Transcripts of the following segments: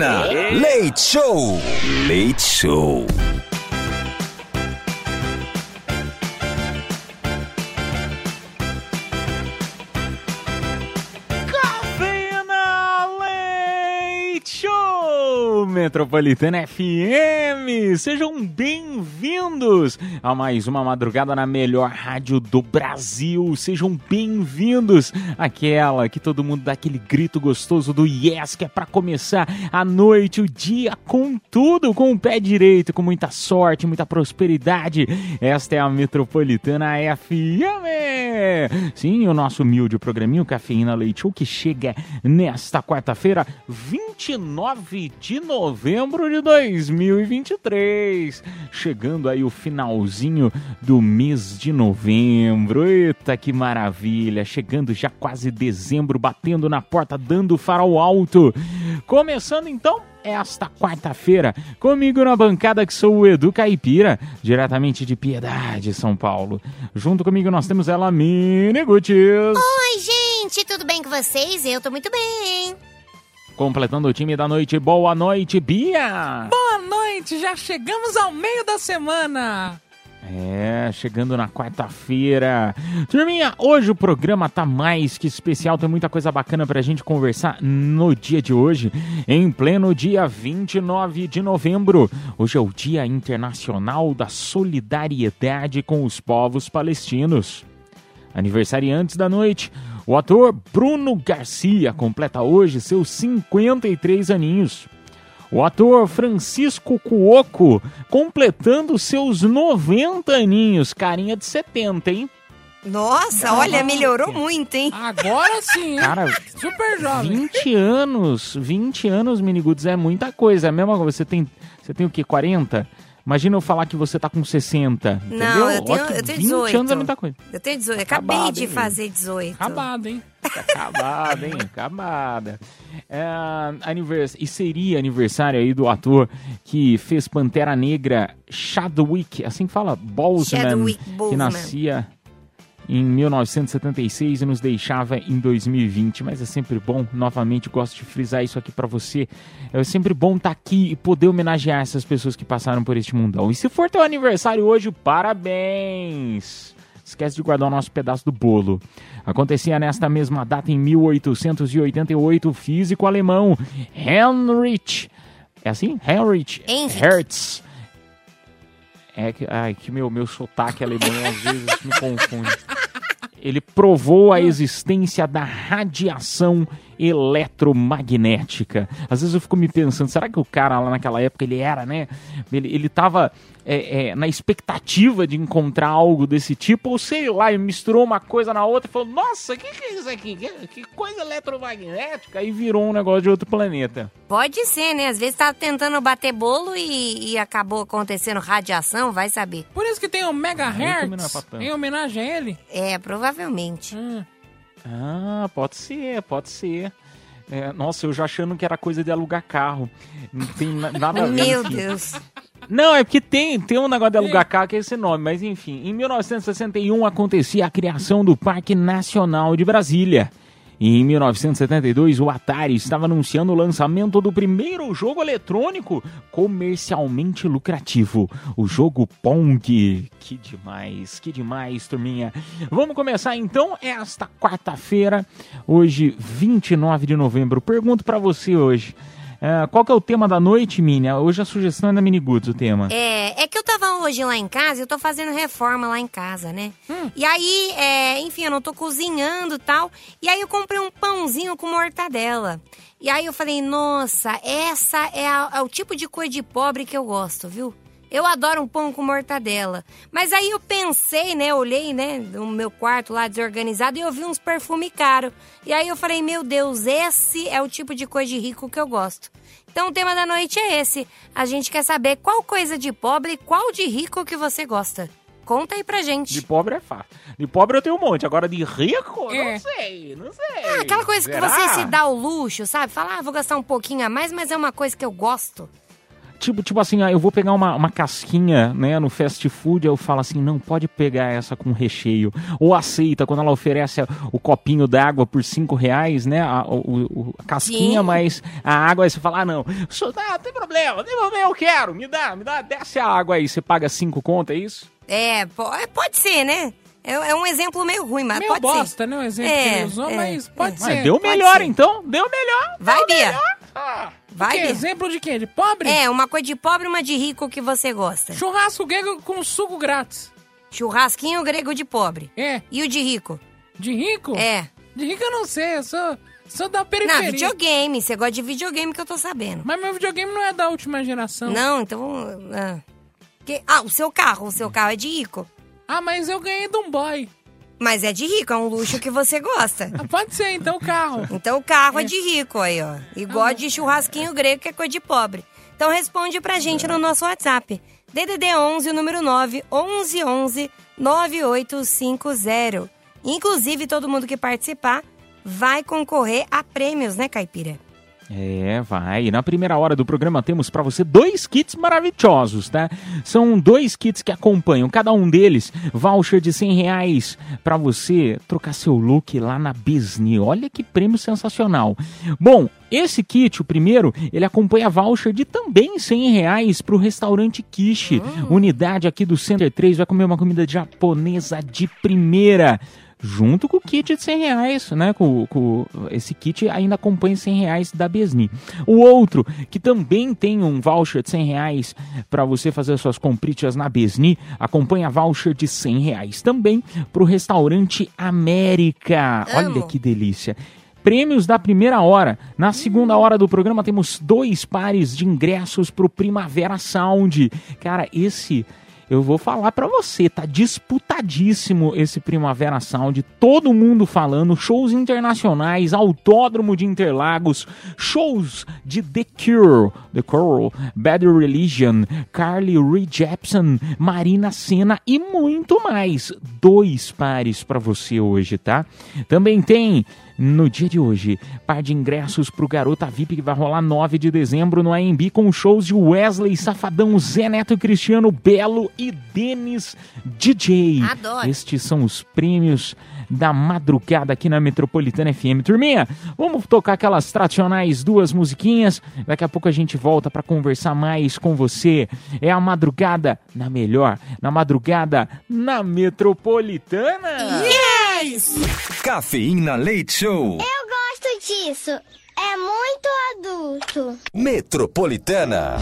Leite Show. Leite Show. Metropolitana FM. Sejam bem-vindos a mais uma madrugada na melhor rádio do Brasil. Sejam bem-vindos àquela que todo mundo dá aquele grito gostoso do yes, que é para começar a noite, o dia com tudo, com o pé direito, com muita sorte, muita prosperidade. Esta é a Metropolitana FM. Sim, o nosso humilde programinho Cafeína Leite Show que chega nesta quarta-feira, 29 de novembro de 2023. Chegando aí o finalzinho do mês de novembro. Eita, que maravilha! Chegando já quase dezembro, batendo na porta, dando farol alto. Começando então esta quarta-feira. Comigo na bancada que sou o Edu Caipira, diretamente de Piedade, São Paulo. Junto comigo nós temos ela, Mini Gutierrez. Oi, gente, tudo bem com vocês? Eu tô muito bem. Completando o time da noite, boa noite, Bia! Boa noite, já chegamos ao meio da semana. É, chegando na quarta-feira. Turminha, hoje o programa tá mais que especial, tem muita coisa bacana pra gente conversar no dia de hoje, em pleno dia 29 de novembro. Hoje é o Dia Internacional da Solidariedade com os Povos Palestinos. Aniversariantes da noite, o ator Bruno Garcia completa hoje seus 53 aninhos. O ator Francisco Cuoco completando seus 90 aninhos, carinha de 70, hein? Nossa, olha, melhorou muito, hein? Agora sim, hein? Cara, super jovem. 20 anos, 20 anos, Miniguts, é muita coisa. É a mesma coisa, você tem, você tem o quê, 40? Imagina eu falar que você tá com 60, entendeu? Não, eu tenho, Ó, que eu tenho 20 anos 18. é muita coisa. Eu tenho 18. Acabei Acabado, de hein? fazer 18. Acabado, hein? Tá acabada, hein? Acabada. É, anivers... E seria aniversário aí do ator que fez Pantera Negra, Chadwick, assim que fala, Boseman, Chadwick que Boseman. nascia em 1976 e nos deixava em 2020. Mas é sempre bom, novamente, gosto de frisar isso aqui pra você. É sempre bom estar aqui e poder homenagear essas pessoas que passaram por este mundão. E se for teu aniversário hoje, parabéns! Esquece de guardar o nosso pedaço do bolo. Acontecia nesta mesma data, em 1888, o físico alemão Heinrich. É assim? Heinrich Heinrich. Hertz. É que, ai, que meu, meu sotaque alemão às vezes me confunde. Ele provou a existência da radiação eletromagnética. Às vezes eu fico me pensando, será que o cara lá naquela época ele era, né? Ele, ele tava é, é, na expectativa de encontrar algo desse tipo, ou sei lá, ele misturou uma coisa na outra e falou: Nossa, o que, que é isso aqui? Que, que coisa eletromagnética? E virou um negócio de outro planeta. Pode ser, né? Às vezes tá tentando bater bolo e, e acabou acontecendo radiação, vai saber. Por isso que tem o Megahertz, em homenagem a ele. É, provavelmente. Hum. Ah, pode ser, pode ser. É, nossa, eu já achando que era coisa de alugar carro. Não tem na- nada a ver. Meu enfim. Deus. Não, é porque tem, tem um negócio de alugar carro que é esse nome, mas enfim. Em 1961 acontecia a criação do Parque Nacional de Brasília. E em 1972, o Atari estava anunciando o lançamento do primeiro jogo eletrônico comercialmente lucrativo, o jogo Pong. Que demais, que demais, turminha. Vamos começar então esta quarta-feira, hoje, 29 de novembro. Pergunto pra você hoje. É, qual que é o tema da noite, Mini? Hoje a sugestão é da Mini Goods, o tema. É, é que eu tava hoje lá em casa, eu tô fazendo reforma lá em casa, né? Hum. E aí, é, enfim, eu não tô cozinhando e tal. E aí eu comprei um pãozinho com mortadela. E aí eu falei, nossa, essa é, a- é o tipo de coisa de pobre que eu gosto, viu? Eu adoro um pão com mortadela. Mas aí eu pensei, né? Olhei, né, no meu quarto lá desorganizado e eu vi uns perfumes caros. E aí eu falei, meu Deus, esse é o tipo de coisa de rico que eu gosto. Então o tema da noite é esse. A gente quer saber qual coisa de pobre e qual de rico que você gosta. Conta aí pra gente. De pobre é fácil. De pobre eu tenho um monte. Agora de rico, É. não sei, não sei. Ah, aquela coisa Será? que você se dá o luxo, sabe? Fala, ah, vou gastar um pouquinho a mais, mas é uma coisa que eu gosto. Tipo, tipo assim, ah, eu vou pegar uma, uma casquinha, né, no fast food, eu falo assim, não, pode pegar essa com recheio. Ou aceita, quando ela oferece o copinho d'água por cinco reais, né, a, o- o- a casquinha, Sim. mas a água, aí você fala, ah, não, isso, ah, não tem problema, não tem problema, eu quero, me dá, me dá, desce a água aí, você paga cinco conto, é isso? É, é, pode ser, né? É, é um exemplo meio ruim, mas Meio pode bosta, ser. né? O exemplo É, que ele usou, é, mas pode Mas ser. deu pode melhor, ser. então, deu melhor. Vai, deu Bia. melhor. Ah. Vai, que exemplo de quê? De pobre? É, uma coisa de pobre uma de rico que você gosta. Churrasco grego com suco grátis. Churrasquinho grego de pobre. É. E o de rico? De rico? É. De rico eu não sei, eu sou, sou da Não, periferia. videogame. Você gosta de videogame que eu tô sabendo. Mas meu videogame não é da última geração. Não, então. Ah. Que- ah, o seu carro. O seu carro é de rico. Ah, mas eu ganhei de um boy. Mas é de rico, é um luxo que você gosta. Ah, pode ser, então, o carro. Então o carro é de rico aí, ó. Igual de churrasquinho grego, que é coisa de pobre. Então responde pra gente no nosso WhatsApp. DDD 11, o número 9, 11 11 9850. Inclusive, todo mundo que participar vai concorrer a prêmios, né, Caipira? É, vai. Na primeira hora do programa temos pra você dois kits maravilhosos, tá? São dois kits que acompanham, cada um deles voucher de 100 reais pra você trocar seu look lá na Disney. Olha que prêmio sensacional. Bom, esse kit, o primeiro, ele acompanha voucher de também 100 reais pro restaurante Kishi. Unidade aqui do Center 3 vai comer uma comida japonesa de primeira junto com o kit de 100 reais, né? Com, com esse kit ainda acompanha 100 reais da Besni. O outro, que também tem um voucher de 100 reais para você fazer suas compritas na Besni, acompanha voucher de 100 reais também para o restaurante América. Amo. Olha que delícia. Prêmios da primeira hora. Na segunda hora do programa temos dois pares de ingressos pro Primavera Sound. Cara, esse eu vou falar pra você, tá disputadíssimo esse Primavera Sound, todo mundo falando, shows internacionais, Autódromo de Interlagos, shows de The Cure, The Cure, Bad Religion, Carly Rae Jepsen, Marina Senna e muito mais. Dois pares pra você hoje, tá? Também tem no dia de hoje, par de ingressos pro Garota VIP que vai rolar 9 de dezembro no AMB com shows de Wesley Safadão, Zé Neto Cristiano Belo e Denis DJ. Adoro. Estes são os prêmios da madrugada aqui na Metropolitana FM. Turminha, vamos tocar aquelas tradicionais duas musiquinhas. Daqui a pouco a gente volta para conversar mais com você. É a madrugada na melhor, na madrugada na Metropolitana. Cafeína Leite Show. Eu gosto disso. É muito adulto. Metropolitana.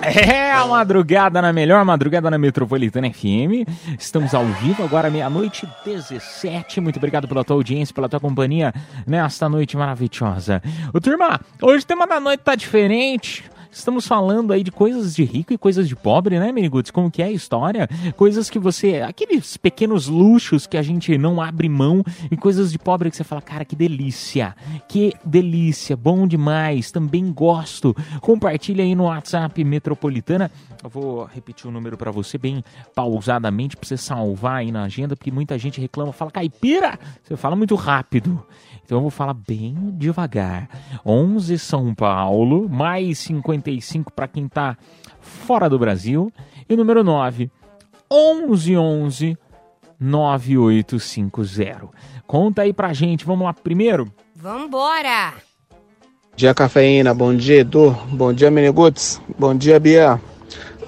É a madrugada na melhor madrugada na Metropolitana FM. Estamos ao vivo agora, meia-noite 17. Muito obrigado pela tua audiência, pela tua companhia nesta noite maravilhosa. Ô turma, hoje o tema da noite tá diferente. Estamos falando aí de coisas de rico e coisas de pobre, né, Meniguts? Como que é a história? Coisas que você. Aqueles pequenos luxos que a gente não abre mão e coisas de pobre que você fala, cara, que delícia. Que delícia, bom demais. Também gosto. Compartilha aí no WhatsApp Metropolitana. Eu vou repetir o número para você bem pausadamente para você salvar aí na agenda, porque muita gente reclama, fala, caipira, você fala muito rápido. Então eu vou falar bem devagar. 11 São Paulo, mais 55 para quem tá fora do Brasil. E o número 9, 1111 9850. Conta aí pra gente, vamos lá primeiro? Vambora! Bom dia, Cafeína. Bom dia, Edu. Bom dia, Meniguts. Bom dia, Bia.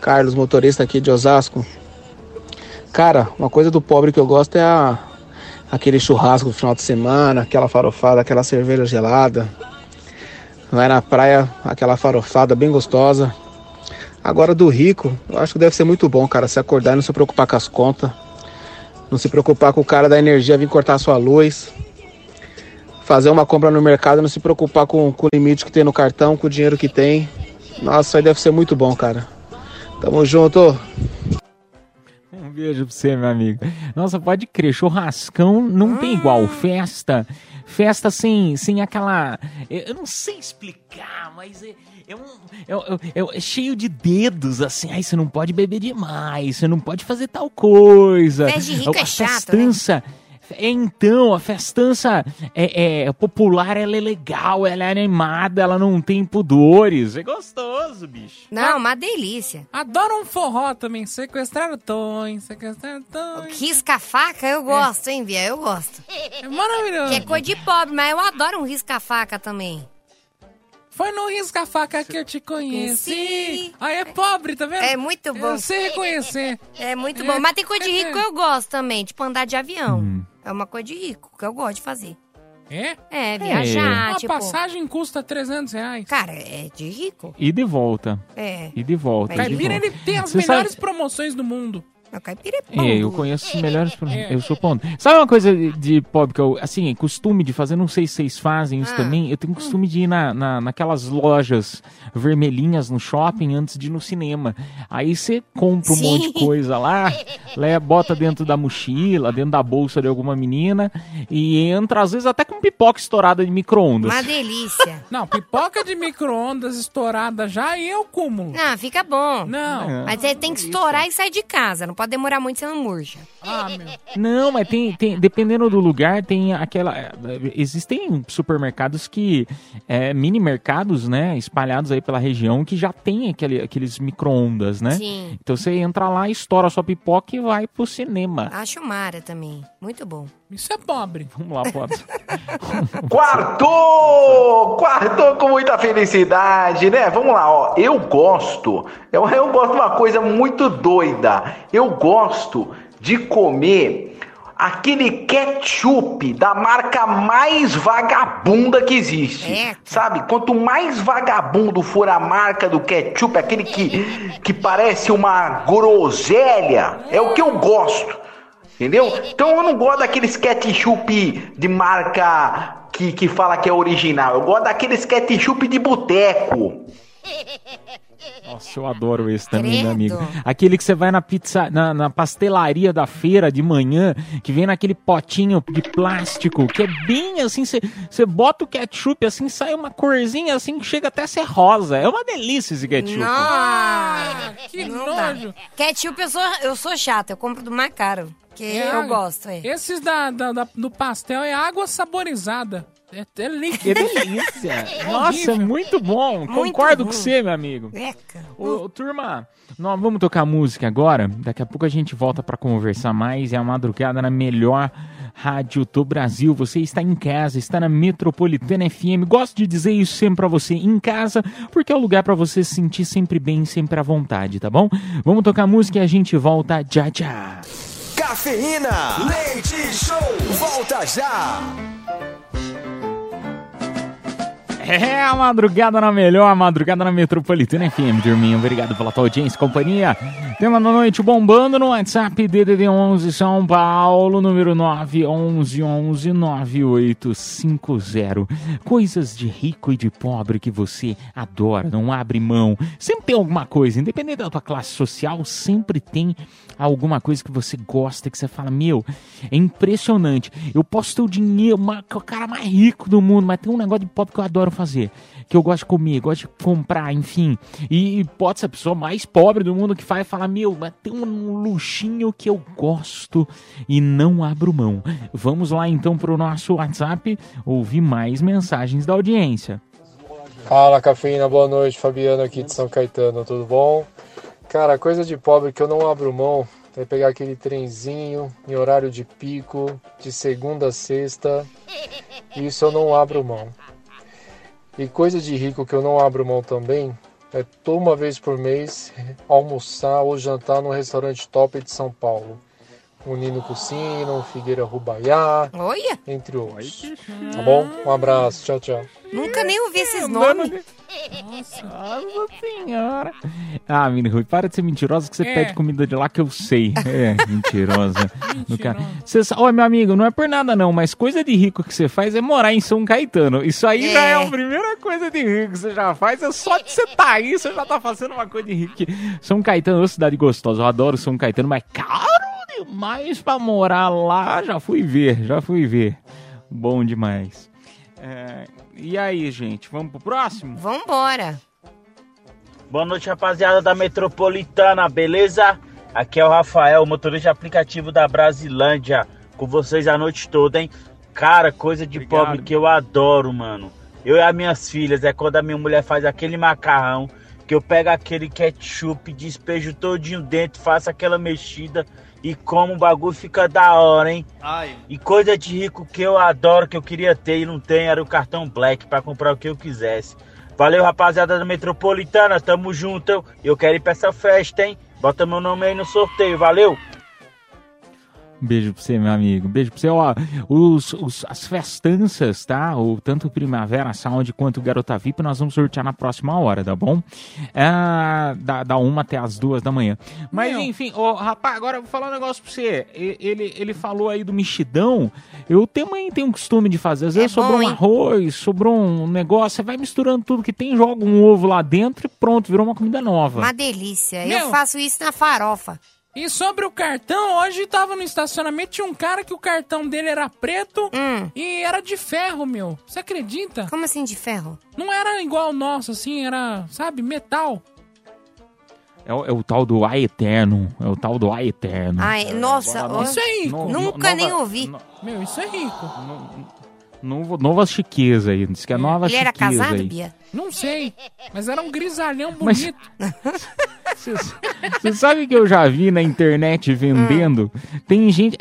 Carlos, motorista aqui de Osasco. Cara, uma coisa do pobre que eu gosto é a, aquele churrasco do final de semana, aquela farofada, aquela cerveja gelada. Vai na praia, aquela farofada bem gostosa. Agora do rico, eu acho que deve ser muito bom, cara, se acordar e não se preocupar com as contas. Não se preocupar com o cara da energia vir cortar sua luz. Fazer uma compra no mercado, não se preocupar com, com o limite que tem no cartão, com o dinheiro que tem. Nossa, aí deve ser muito bom, cara. Tamo junto. Um beijo pra você, meu amigo. Nossa, pode crer, churrascão não tem igual. Festa, festa sem, sem aquela. Eu eu não sei explicar, mas é, é, um, é, é- é cheio de dedos, assim. Ai, você não pode beber demais, você não pode fazer tal coisa. Festa de rico é A chato, né? festança. É, então, a festança é, é popular, ela é legal, ela é animada, ela não tem pudores. É gostoso, bicho. Não, uma delícia. Adoro um forró também. Sequestrar tons, sequestrar tons. Risca-faca eu gosto, hein, Bia? Eu gosto. É maravilhoso. Que é coisa de pobre, mas eu adoro um risca-faca também. Foi no risca-faca que eu te conheci. Aí é pobre, tá vendo? É muito bom. Eu sei reconhecer. É muito bom. Mas tem coisa de rico que eu gosto também, tipo andar de avião. É uma coisa de rico que eu gosto de fazer. É? É, viajar, Uma tipo... passagem custa 300 reais. Cara, é de rico. E de volta. É. E de volta. Caipira, ele tem as Você sabe- melhores promoções do mundo. O caipira é pão É, eu conheço os melhores. pro- Eu sou ponto. Sabe uma coisa de- pobre que eu, assim, costume de fazer, não sei se vocês fazem isso Ah. também. Eu tenho costume de ir na, na, naquelas lojas vermelhinhas no shopping antes de ir no cinema. Aí você compra um Sim. monte de coisa lá, leva, bota dentro da mochila, dentro da bolsa de alguma menina e entra, às vezes, até com pipoca estourada de micro-ondas. Uma delícia. Não, pipoca de micro-ondas estourada já e eu cúmulo. Não, fica bom. Não. É. Mas você tem que estourar e sair de casa. Não pode demorar muito, senão murcha. Ah, meu. Não, mas tem, tem, dependendo do lugar, tem aquela. é, Existem supermercados que. É, mini mercados, né? Espalhados aí pela região que já tem aquele, aqueles micro-ondas, né? Sim. Então você entra lá, estoura sua pipoca e vai pro cinema. Acho mara também. Muito bom. Isso é pobre. Vamos lá, pode. Quartou! Quartou com muita felicidade, né? Vamos lá, ó. Eu gosto, eu, eu gosto de uma coisa muito doida. Eu gosto de comer aquele ketchup da marca mais vagabunda que existe. É. Sabe? Quanto mais vagabundo for a marca do ketchup, aquele que, que parece uma groselha, é o que eu gosto. Entendeu? Então eu não gosto daqueles ketchup de marca que, que fala que é original. Eu gosto daqueles ketchup de boteco. Nossa, eu adoro esse também, meu amigo. Aquele que você vai na pizza, na, na pastelaria da feira de manhã, que vem naquele potinho de plástico, que é bem assim, você você bota o ketchup assim, sai uma corzinha assim que chega até a ser rosa. É uma delícia esse ketchup. Nossa! que não dá. nojo. Ketchup eu sou, eu sou chata. Eu compro do mais caro. Que É, eu gosto, é. Esses da, da- da- do pastel é água saborizada. É, é Que delícia! Nossa, muito bom! Muito Concordo bom. com você, meu amigo. Eca. Ô, turma, nós vamos tocar música agora. Daqui a pouco a gente volta pra conversar mais. É a madrugada na melhor rádio do Brasil. Você está em casa, está na Metropolitana FM. Gosto de dizer isso sempre pra você em casa, porque é o lugar pra você se sentir sempre bem, sempre à vontade, tá bom? Vamos tocar música e a gente volta já já. Cafeína. Leite Show. Volta já. É a madrugada na melhor, a madrugada na Metropolitana FM, turminha. Obrigado pela tua audiência companhia. Tema da noite bombando no WhatsApp DDD11 São Paulo, número 911-9850. Coisas de rico e de pobre que você adora, não abre mão. Sempre tem alguma coisa, independente da tua classe social, sempre tem alguma coisa que você gosta, que você fala, meu, é impressionante. Eu posso ter o dinheiro, uma- o cara mais rico do mundo, mas tem um negócio de pobre que eu adoro fazer. Que eu gosto de comer, gosto de comprar, enfim. E pode ser a pessoa mais pobre do mundo que faz e fala, meu, mas tem um luxinho que eu gosto e não abro mão. Vamos lá então pro nosso WhatsApp ouvir mais mensagens da audiência. Fala cafeína, boa noite, Fabiano aqui de São Caetano, tudo bom? Cara, coisa de pobre que eu não abro mão é pegar aquele trenzinho em horário de pico, de segunda a sexta, isso eu não abro mão. E coisa de rico que eu não abro mão também é toda uma vez por mês almoçar ou jantar num restaurante top de São Paulo. O Nino Cucino, o Figueira Rubaiá, Olha, entre outros. Tá bom? Um abraço, tchau, tchau. nunca nem ouvi esses Andando nomes. de- Nossa senhora. Ah, menino Rui, para de ser mentirosa que você É. pede comida de lá que eu sei. É, mentirosa. Mentirosa. Ó, meu amigo, não é por nada não, mas coisa de rico que você faz é morar em São Caetano. Isso aí já É. é a primeira coisa de rico que você já faz. É só de você tá aí, você já tá fazendo uma coisa de rico. que- São Caetano é uma cidade gostosa. Eu adoro São Caetano, mas caro demais pra morar lá. Já fui ver, já fui ver. Bom demais. É, e aí, gente, vamos pro próximo? Vambora. Boa noite, rapaziada da Metropolitana, beleza? Aqui é o Rafael, motorista de aplicativo da Brasilândia. Com vocês a noite toda, hein? Cara, coisa de Obrigado. pobre que eu adoro, mano. Eu e as minhas filhas, é quando a minha mulher faz aquele macarrão, que eu pego aquele ketchup, despejo todinho dentro, faço aquela mexida e como o bagulho fica da hora, hein? E coisa de rico que eu adoro, que eu queria ter e não tenho, era o cartão Black pra comprar o que eu quisesse. Valeu, rapaziada da Metropolitana, tamo junto. Eu quero ir pra essa festa, hein? Bota meu nome aí no sorteio, valeu! Beijo pra você, meu amigo. Beijo pra você. Ó, os, os- as festanças, tá? O, tanto Primavera Sound quanto Garota VIP, nós vamos sortear na próxima hora, tá bom? É, da, da uma até as duas da manhã. Mas enfim, ó, rapaz, agora eu vou falar um negócio pra você. Ele, ele falou aí do mexidão. Eu também tenho o costume de fazer. Às vezes É sobrou bom, um arroz, sobrou um negócio. Você vai misturando tudo que tem, joga um ovo lá dentro e pronto, virou uma comida nova. Uma delícia. Meu. Eu faço isso na farofa. E sobre o cartão, hoje tava no estacionamento, tinha um cara que o cartão dele era preto Hum. e era de ferro, meu. Você acredita? Como assim de ferro? Não era igual o nosso, assim, era, sabe, metal. É, o- é o tal do Ai Eterno. É o tal do Ai Eterno. Ai, nossa, Agora ó, Isso é rico. No- nunca no- nem nova- ouvi. no- Meu, isso é rico. Novo, nova chiqueza aí. Diz que é nova Ele era chiqueza casado, aí. Bia? Não sei, mas era um grisalhão bonito. Você sabe que eu já vi na internet vendendo? Tem gente.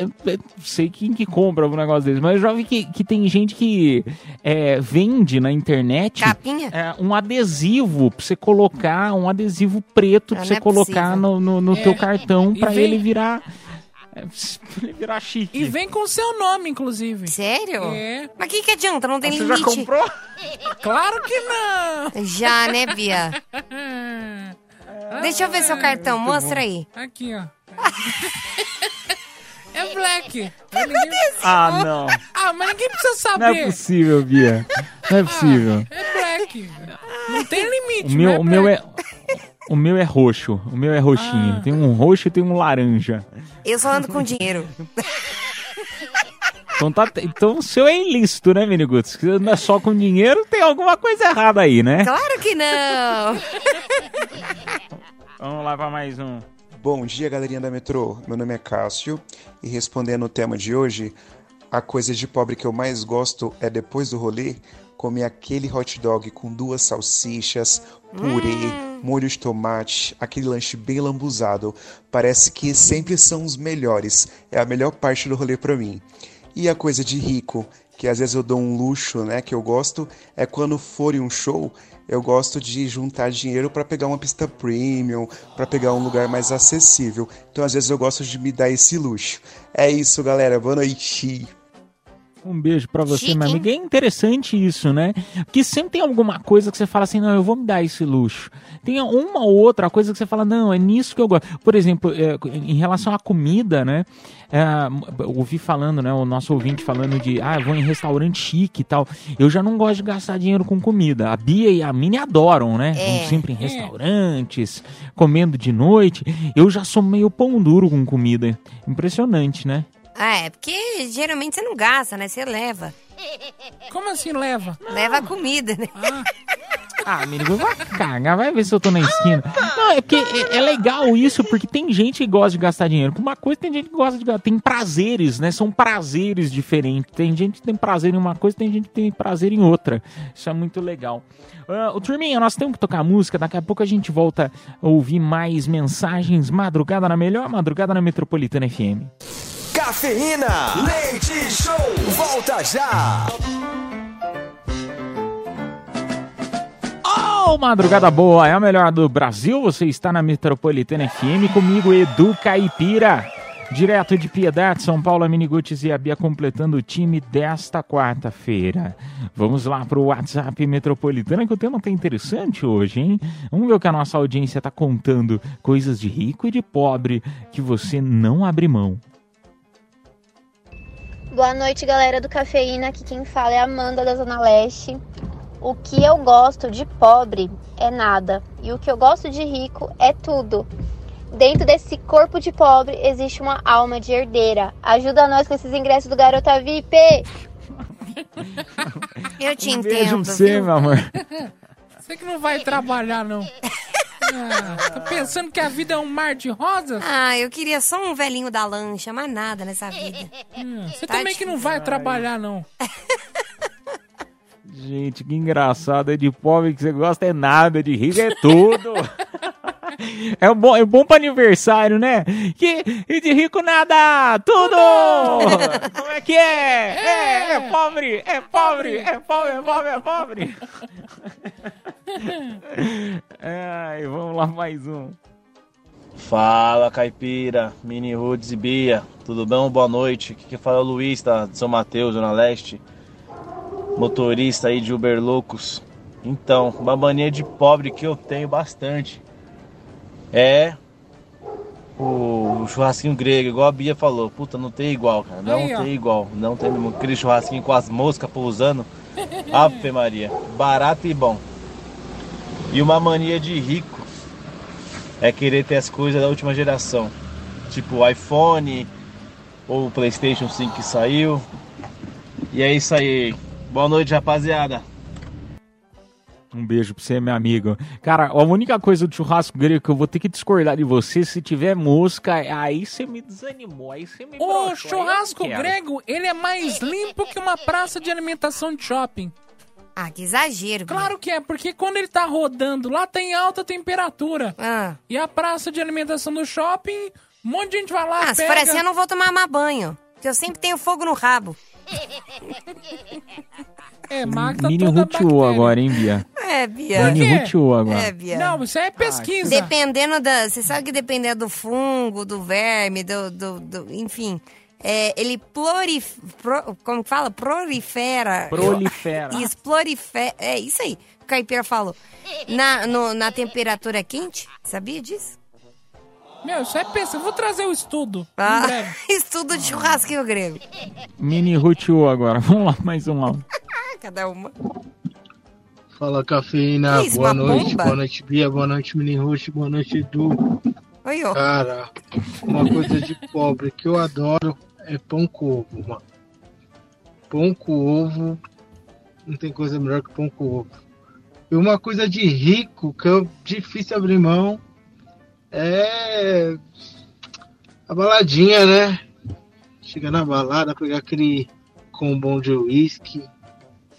sei quem que compra um negócio desse, mas eu já vi que, que tem gente que é, vende na internet é, um adesivo pra você colocar, um adesivo preto pra Ah, você não é colocar possível. no, no, no É, teu cartão e pra vem- ele virar. É, ele virar chique. E vem com o seu nome, inclusive. Sério? É. Mas o que, que adianta? Não tem Você já limite. comprou? Claro que não! Já, né, Bia? Deixa eu ver seu cartão, mostra aí. Aqui, ó. É black. Mas ninguém- Ah, não. Ah, mas ninguém precisa Não é saber. possível, Bia. Não é possível. É black. Não tem limite. O meu, não o meu é. O meu é roxo. O meu é roxinho. Tem um roxo e tem um laranja. Eu só ando com dinheiro. Então, tá, então o seu é ilícito, né, Miniguts? Se você anda só com dinheiro, tem alguma coisa errada aí, né? Claro que não. Vamos lá pra mais um. Bom dia, galerinha da Metrô. Meu nome é Cássio e respondendo o tema de hoje, a coisa de pobre que eu mais gosto é depois do rolê comer aquele hot dog com duas salsichas, purê, molho de tomate, aquele lanche bem lambuzado. Parece que sempre são os melhores. É a melhor parte do rolê pra mim. E a coisa de rico, que às vezes eu dou um luxo, né, que eu gosto, é quando for em um show, eu gosto de juntar dinheiro para pegar uma pista premium, para pegar um lugar mais acessível. Então às vezes eu gosto de me dar esse luxo. É isso, galera. Boa noite. Um beijo pra você, Chique, meu amigo. É interessante isso, né? Porque sempre tem alguma coisa que você fala assim, não, eu vou me dar esse luxo. Tem uma ou outra coisa que você fala, não, é nisso que eu gosto. Por exemplo, é, em relação à comida, né? É, ouvi falando, né? O nosso ouvinte falando de, ah, eu vou em restaurante chique e tal. Eu já não gosto de gastar dinheiro com comida. A Bia e a Mini adoram, né? É. Vão sempre em restaurantes, comendo de noite. Eu já sou meio pão duro com comida. Impressionante, né? Ah, é porque geralmente você não gasta, né? Você leva. Como assim leva? Leva a comida, né? Ah, amigo, vai cagar, vai ver se eu tô na esquina. Não, é porque é, é legal isso, porque tem gente que gosta de gastar dinheiro com uma coisa, tem gente que gosta de gastar. Tem prazeres, né? São prazeres diferentes. Tem gente que tem prazer em uma coisa, tem gente que tem prazer em outra. Isso é muito legal. Ah, o Turminha, nós temos que tocar música. Daqui a pouco a gente volta a ouvir mais mensagens. Madrugada na melhor, madrugada na Metropolitana FM. Cafeína, leite show, volta já. Oh, madrugada boa, é a melhor do Brasil. Você está na Metropolitana FM comigo, Edu Caipira. Direto de Piedade, São Paulo, a Miniguts e a Bia completando o time desta quarta-feira. Vamos lá pro WhatsApp Metropolitana, que o tema tá interessante hoje, hein? Vamos ver o que a nossa audiência tá contando. Coisas de rico e de pobre que você não abre mão. Boa noite, galera do Cafeína. Aqui quem fala é a Amanda da Zona Leste. O que eu gosto de pobre é nada, e o que eu gosto de rico é tudo. Dentro desse corpo de pobre existe uma alma de herdeira. Ajuda nós com esses ingressos do Garota VIP. Eu te Um entendo. beijo pra você, viu? meu amor. Você que não vai trabalhar, não. Ah, tá pensando que a vida é um mar de rosas? Ah, eu queria só um velhinho da lancha, mais nada nessa vida. Hum, Você Tá também que não vai trabalhar, não. Gente, que engraçado. É de pobre que você gosta é nada, de rico é tudo. É bom, é bom pra aniversário, né? Que, e de rico nada, tudo! Como é que é? É, é pobre, é pobre, é pobre, é pobre, é pobre. Ai, vamos lá, mais um. Fala caipira, mini Roots e Bia, tudo bom? Boa noite. Aqui que fala é o Luiz, da de São Mateus, Zona Leste, motorista aí de Uber Loucos. Então, uma mania de pobre que eu tenho bastante é o churrasquinho grego, igual a Bia falou. Puta, não tem igual, cara, não Aí, ó. tem igual. Não tem mesmo. aquele churrasquinho com as moscas pousando. Ave Maria, barato e bom. E uma mania de rico é querer ter as coisas da última geração. Tipo o iPhone ou o PlayStation 5 que saiu. E é isso aí. Boa noite, rapaziada. Um beijo pra você, meu amigo. Cara, a única coisa do churrasco grego que eu vou ter que discordar de você, se tiver mosca, aí você me desanimou, aí você me O broxou, churrasco grego, ele é mais limpo que uma praça de alimentação de shopping. Ah, que exagero. Claro que é, porque quando ele tá rodando lá tem alta temperatura. Ah. E a praça de alimentação do shopping, um monte de gente vai lá, Ah, se pega... for assim, eu não vou tomar mais banho. Porque eu sempre tenho fogo no rabo. É, Magda Mini toda agora, hein, Bia? É, Bia. Mini Rutiô agora. É, Bia. Não, isso é pesquisa. Dependendo da. Você sabe que dependendo do fungo, do verme, do. do, do- enfim. É, ele plurif, pro- como que fala? Prolifera. Prolifera. Eu- Isso, prolifera. É isso aí. O caipira falou. Na, no- na temperatura quente. Sabia disso? Meu, isso é pesquisa. Eu vou trazer o estudo Ah, estudo de churrasquinho grego. Mini Rutiô agora. Vamos lá, mais um áudio. Cada uma. Fala cafeína, isso, boa noite, bomba? boa noite Bia, boa noite Mini Rush, boa noite Edu. Oi, ó. Cara, uma coisa de pobre que eu adoro é pão com ovo, mano. Pão com ovo, não tem coisa melhor que pão com ovo. E uma coisa de rico que é difícil abrir mão é a baladinha, né? Chega na balada, pegar aquele combão de whisky,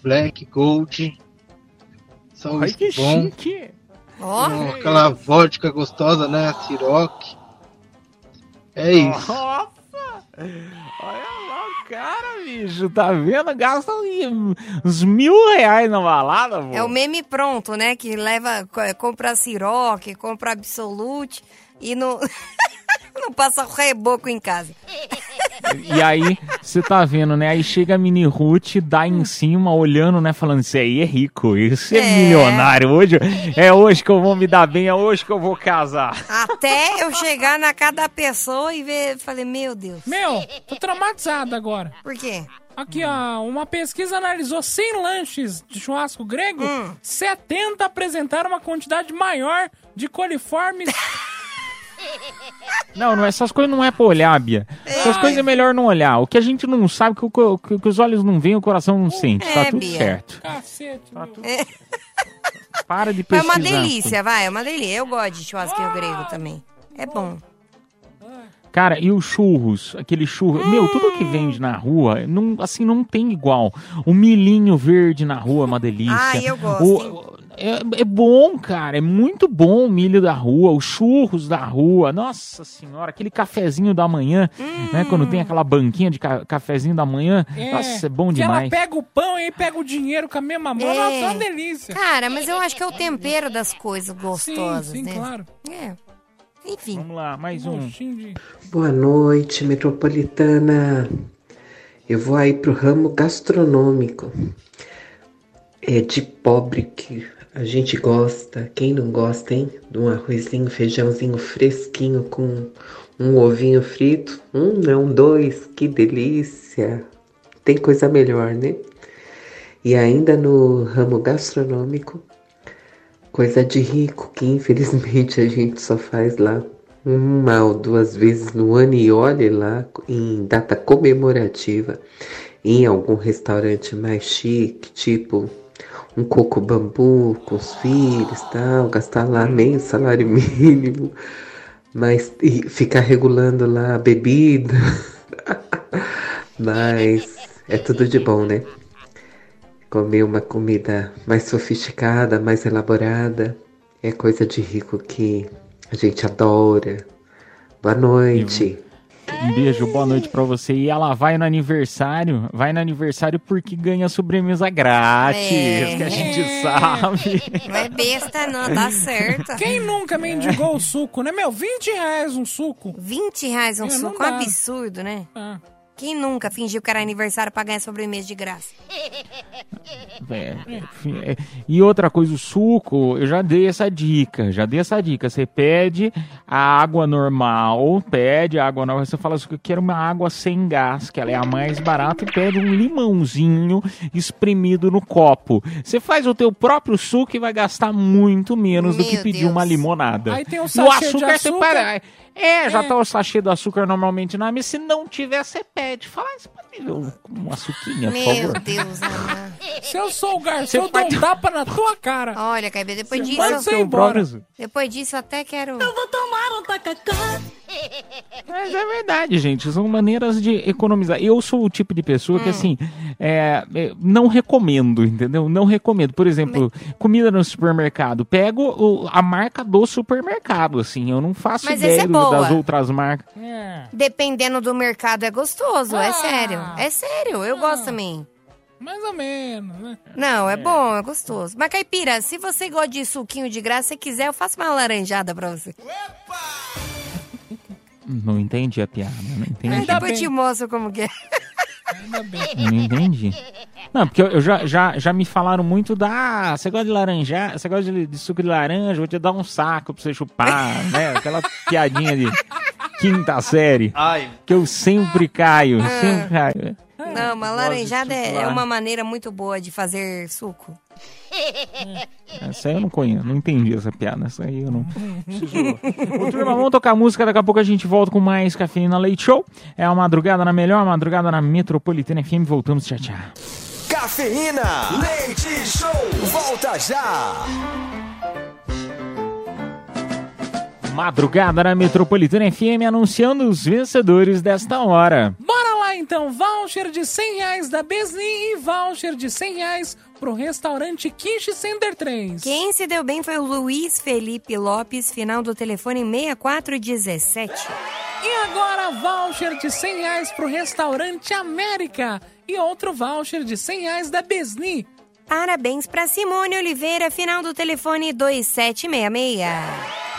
black, gold, só Ai, que bom. chique. Com aquela vodka gostosa, né? A Ciroc. É isso. Nossa! Olha lá o cara, bicho. Tá vendo? Gasta uns mil reais na balada, pô. É o meme pronto, né? Que leva, co- compra Ciroc, compra Absolute e não, não passa reboco em casa. E aí, você tá vendo, né? Aí chega a mini Ruth, dá em cima, olhando, né? Falando, esse aí é rico, esse é, É. milionário. Hoje, é hoje que eu vou me dar bem, é hoje que eu vou casar. Até eu chegar na casa da pessoa e ver, falei, meu Deus. Meu, tô traumatizado agora. Por quê? Aqui, ó, uma pesquisa analisou 100 lanches de churrasco grego, Hum. 70 apresentaram uma quantidade maior de coliformes. Não, não, essas coisas não é pra olhar, Bia. Essas coisas é melhor não olhar. O que a gente não sabe, que, o que, que os olhos não veem, o coração não sente. Tá É, tudo Bia. certo. Cacete, meu. É, Para de mas é pesquisar. uma delícia, vai, é uma delícia. Eu gosto de churrasquinho grego também. É bom. Cara, e os churros? Aquele churro. Meu, tudo que vende na rua, não, assim, não tem igual. O milhinho verde na rua é uma delícia. Ai, eu gosto, O- é, é bom, cara. É muito bom o milho da rua, os churros da rua. Nossa senhora, aquele cafezinho da manhã, né? Quando tem aquela banquinha de ca- cafezinho da manhã. Nossa, é bom demais. ela pega o pão e pega o dinheiro com a mesma mão. É. Nossa, é uma delícia. Cara, mas eu acho que é o tempero das coisas gostosas, sim, né? claro. É. Enfim. Vamos lá, mais um. Boa noite, metropolitana. Eu vou aí pro ramo gastronômico. É de pobre que a gente gosta. Quem não gosta, hein? De um arrozinho, feijãozinho fresquinho com um ovinho frito. Um, não, dois. Que delícia. Tem coisa melhor, né? E ainda no ramo gastronômico, coisa de rico que infelizmente a gente só faz lá uma ou duas vezes no ano e olhe lá em data comemorativa em algum restaurante mais chique, tipo um coco bambu com os filhos, tal, gastar lá meio salário mínimo, mas e ficar regulando lá a bebida. mas é tudo de bom, né? Comer uma comida mais sofisticada, mais elaborada, é coisa de rico que a gente adora. Boa noite. Um beijo, boa noite pra você. E ela vai no aniversário, vai no aniversário porque ganha sobremesa grátis, É. que a gente sabe. Não é besta, não, tá certo. Quem nunca mendigou o suco, né, meu? 20 reais um suco. 20 reais um É, suco, um absurdo, né? Quem nunca fingiu que era aniversário pra ganhar sobremesa de graça? É, enfim, é. E outra coisa, o suco, eu já dei essa dica, já dei essa dica. Você pede a água normal, pede a água normal, você fala assim, eu quero uma água sem gás, que ela é a mais barata, e pede um limãozinho espremido no copo. Você faz o teu próprio suco e vai gastar muito menos do que Meu pedir Deus. uma limonada. Aí tem um E o sachê de açúcar, você açúcar. para- É, já É. tá o sachê do açúcar normalmente na mesa. Se não tiver, você pede. Fala, "Ah, você pode me ver um, um açuquinha, por Meu favor? Deus, Ana. Se eu sou o garçom, eu dou um tapa na tua cara. Olha, Caibê, depois Você disso. pode ser embora. Depois disso, eu até quero. Eu vou tomar um tacacá. Mas é verdade, gente. São maneiras de economizar. Eu sou o tipo de pessoa Hum. que, assim, é, é, não recomendo, entendeu? Não recomendo. Por exemplo, comida no supermercado. Pego o- a marca do supermercado, assim. Eu não faço Mas ideia é das outras marcas. Dependendo do mercado, é gostoso, é Ah. sério. É sério, eu gosto também. Mais ou menos, né? Não, é, bom, é gostoso. Mas, Caipira, se você gosta de suquinho de graça, se quiser, eu faço uma laranjada pra você. Não entendi a piada. Não entendi. Aí depois eu te mostro como que é. Não entendi. Não, porque eu, eu já, já, já me falaram muito da. "Ah, Você gosta de laranja? Você gosta de, de suco de laranja? Vou te dar um saco pra você chupar, né? Aquela piadinha de quinta série. Ai. Que eu sempre caio, Ah. sempre caio. Não, uma laranjada é, é uma maneira muito boa de fazer suco. Essa aí eu não conheço, não entendi essa piada. Essa aí eu não. Ô, turma, vamos tocar música, daqui a pouco a gente volta com mais Cafeína Leite Show. É a madrugada na melhor, madrugada na Metropolitana FM. Voltamos, tchau, tchau. Cafeína, leite show, volta já. Madrugada na Metropolitana FM anunciando os vencedores desta hora. Bora lá então, voucher de 100 reais da Besni e voucher de 100 reais pro restaurante Quiche Center 3. Quem se deu bem foi o Luiz Felipe Lopes, final do telefone 6417. E agora, voucher de 100 reais pro restaurante América e outro voucher de 100 reais da Besni. Parabéns para Simone Oliveira, final do telefone 2766.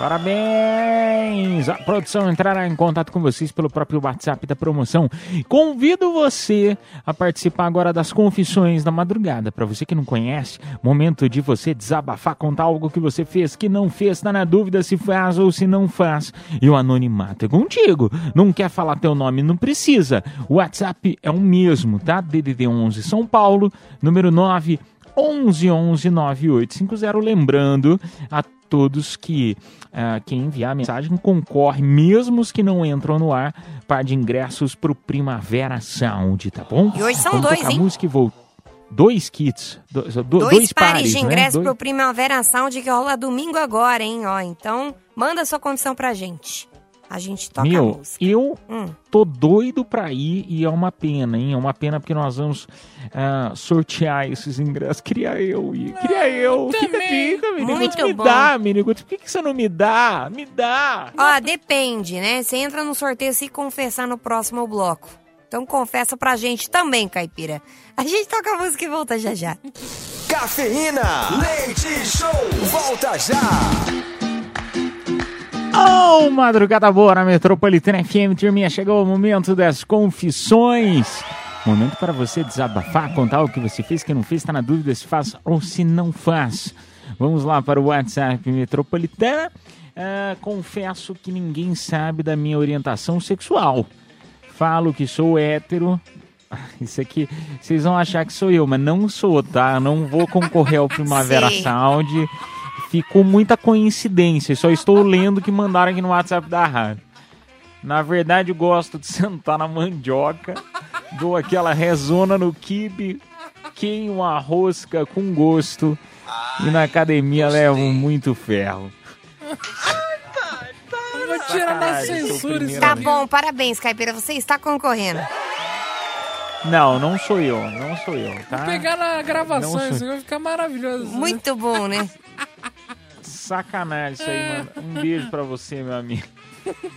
Parabéns! A produção entrará em contato com vocês pelo próprio WhatsApp da promoção. Convido você a participar agora das confissões da madrugada. Para você que não conhece, momento de você desabafar, contar algo que você fez, que não fez, tá na dúvida se faz ou se não faz. E o anonimato é contigo. Não quer falar teu nome? Não precisa. O WhatsApp é o mesmo, tá? DDD 11 São Paulo, número 9 11 11 9850. Lembrando a todos que ah, quem enviar a mensagem concorre, mesmo os que não entram no ar, par de ingressos pro Primavera Sound, tá bom? E hoje são Vamos dois, hein? música e vol- Dois kits, do- do- dois, Dois, pares, de né? ingresso Dois- pro Primavera Sound que rola domingo agora, hein? Ó, então manda sua confissão pra gente. A gente toca a Meu, música. eu Hum. tô doido pra ir e é uma pena, hein? É uma pena porque nós vamos ah, sortear esses ingressos. Queria eu ir, queria eu. Fica, fica, menino. Muito me bom. dá, menino. Por que, que você não me dá? Me dá. Ó, depende, né? Você entra no sorteio se confessar no próximo bloco. Então confessa pra gente também, Caipira. A gente toca a música e volta já já. Cafeína, leite show, volta já. Oh, madrugada boa na Metropolitana FM, turminha. Chegou o momento das confissões. Momento para você desabafar, contar o que você fez, que não fez, está na dúvida se faz ou se não faz. Vamos lá para o WhatsApp Metropolitana. Ah, confesso que ninguém sabe da minha orientação sexual. Falo que sou hétero. Isso aqui, vocês vão achar que sou eu, mas não sou, tá? Não vou concorrer ao Primavera. Sound. Ficou muita coincidência. Só estou lendo o que mandaram aqui no WhatsApp da rádio. Na verdade, gosto de sentar na mandioca, dou aquela rezona no kibe, queimo a rosca com gosto e na academia levo muito ferro. Eu vou tirar censura isso Tá bom, parabéns, Caipira. Você está concorrendo. Não, não sou eu, não sou eu, tá? Vou pegar na gravação, isso aí vai ficar maravilhoso. né? Muito bom, né? Sacanagem isso aí, mano. Um beijo pra você, meu amigo.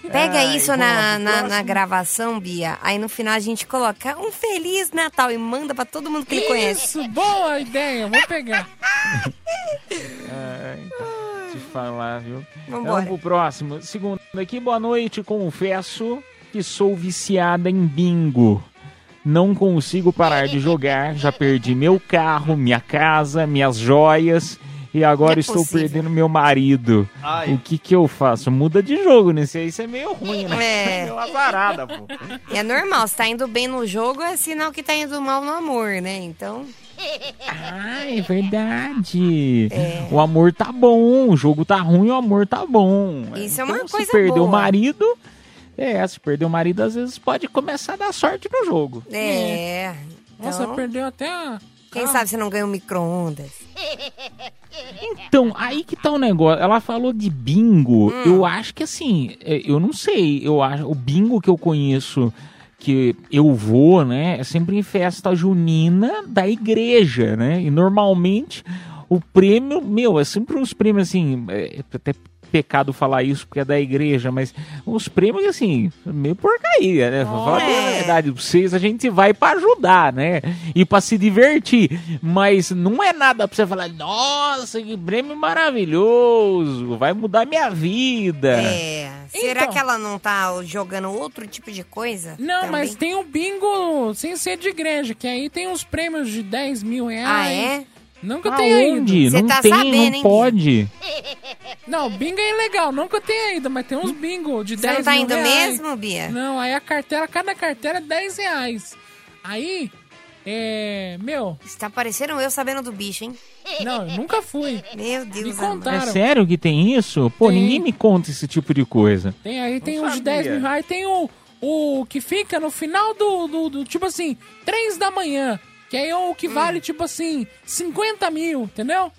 Pega Ai, isso na, na, na gravação, Bia. Aí no final a gente coloca um Feliz Natal e manda pra todo mundo que ele conhece. Isso, boa ideia, vou pegar. Ai, te falar, viu? Vambora. Vamos pro próximo. Segundo aqui, boa noite. Confesso que sou viciada em bingo. Não consigo parar de jogar. Já perdi meu carro, minha casa, minhas joias. E agora é estou possível. perdendo meu marido. Ai. O que que eu faço? Muda de jogo, né? Isso aí isso é meio ruim, né? É. É meio azarada, pô. É normal, se tá indo bem no jogo, é sinal que tá indo mal no amor, né? Então. Ah, é verdade. O amor tá bom, o jogo tá ruim, o amor tá bom. Isso é uma Então, coisa se perder boa. o marido, é, se perder o marido, às vezes pode começar a dar sorte no jogo. É. Nossa, Então, perdeu até a... quem sabe você não ganha um micro-ondas? Então, aí que tá o negócio. Ela falou de bingo. Hum. Eu acho que assim, é, eu não sei. Eu acho o bingo que eu conheço que eu vou, né, é sempre em festa junina da igreja, né? E normalmente o prêmio, meu, é sempre uns prêmios assim, é até pecado falar isso porque é da igreja, mas os prêmios assim, meio porcaria, né? Vou falar bem a É. verdade, vocês a gente vai pra ajudar, né? E pra se divertir, mas não é nada pra você falar, nossa, que prêmio maravilhoso, vai mudar minha vida. É. Será Então. que ela não tá jogando outro tipo de coisa? Não, também? mas tem o bingo sem ser de igreja, que aí tem uns prêmios de 10 mil reais. Ah, é? Nunca tem ainda. Aonde? Você Não tá tem, sabendo, não hein, pode. Não, bingo é ilegal, nunca tem ainda, mas tem uns bingo de Você 10 não tá indo reais. mesmo, Bia? Não, aí a cartela, cada cartela é 10 reais. Aí, é. Meu, Você tá parecendo eu sabendo do bicho, hein? não, eu nunca fui. Meu Deus Me amado. É contaram. sério que tem isso? Pô, Tem. ninguém me conta esse tipo de coisa. Tem aí, tem Não uns de sabia. 10 mil reais, tem o, o que fica no final do, do, do, tipo assim, 3 da manhã. Que aí é o que vale, tipo assim, 50 mil, entendeu?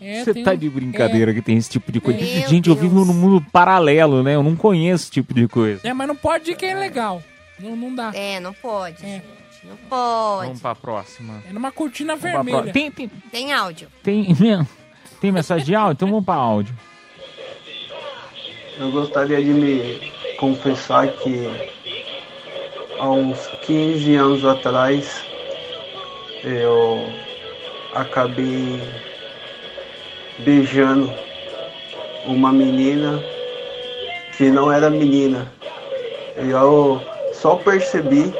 É, Você tem tá um- de brincadeira que tem esse tipo de coisa. Meu Gente, eu Deus. vivo num mundo paralelo, né? Eu não conheço esse tipo de coisa. É, mas não pode ir que é ilegal. Não, não dá. É, não pode, É. gente. Não pode. Vamos pra próxima. É numa cortina Vamos vermelha. Tem, tem, Tem áudio. tem, tem mensagem de áudio? Então vamos pra áudio. Eu gostaria de me confessar que há uns 15 anos atrás eu acabei beijando uma menina que não era menina. E eu só percebi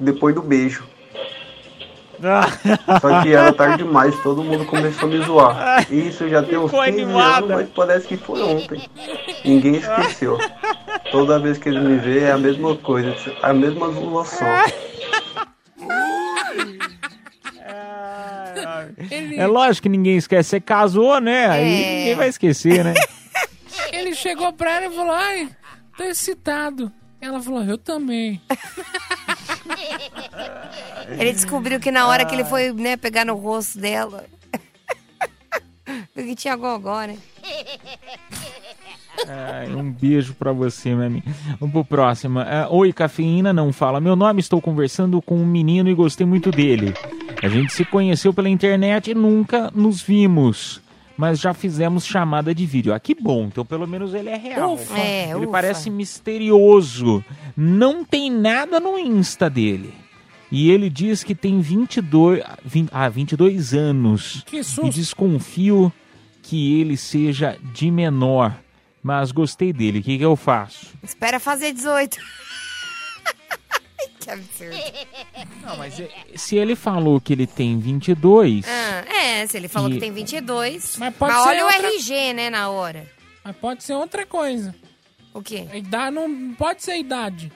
depois do beijo. Só que era tarde demais, todo mundo começou a me zoar. Isso já tem uns Ficou 15 animada. anos, mas parece que foi ontem. Ninguém esqueceu. Toda vez que eles me veem é a mesma coisa, a mesma zoação. Ele, É lógico que ninguém esquece. Você casou, né? Aí É. ninguém vai esquecer, né? ele chegou pra ela e falou: Ai, tô excitado. Ela falou: Eu também. Ele descobriu que na hora que ele foi, né, pegar no rosto dela. Viu que tinha gogó, né? Ai, um beijo pra você, meu amigo. Vamos pro próximo. Ah, Oi, cafeína, não fala. Meu nome, estou conversando com um menino e gostei muito dele. A gente se conheceu pela internet e nunca nos vimos. Mas já fizemos chamada de vídeo. Ah, que bom. Então, pelo menos ele é real. Ufa. É, ele ufa. parece misterioso. Não tem nada no Insta dele. E ele diz que tem 22, 20, ah, 22 anos. Que E susto. desconfio que ele seja de menor. Mas gostei dele. O que, que eu faço? Espera fazer 18. que absurdo. Não, mas é- se ele falou que ele tem 22, Ah, é, se ele falou E- que tem 22. Mas pode mas ser olha o outra- RG, né, na hora. Mas pode ser outra coisa. O quê? Idade não pode ser idade.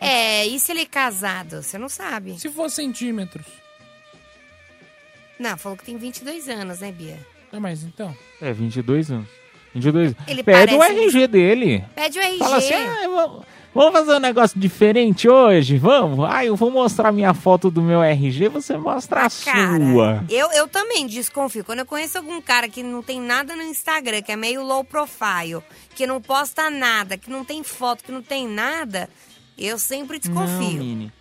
É, e se ele é casado? Você não sabe. Se for centímetros. Não, falou que tem 22 anos, né, Bia? Ah, mas então. é 22 anos. 22 Ele Pede o RG dele. Pede o RG. Fala assim, ah, vamos, vamos fazer um negócio diferente hoje, vamos? Ah, eu vou mostrar minha foto do meu RG, você mostra a sua. Eu, eu também desconfio. Quando eu conheço algum cara que não tem nada no Instagram, que é meio low profile, que não posta nada, que não tem foto, que não tem nada, eu sempre Não, desconfio. Mini.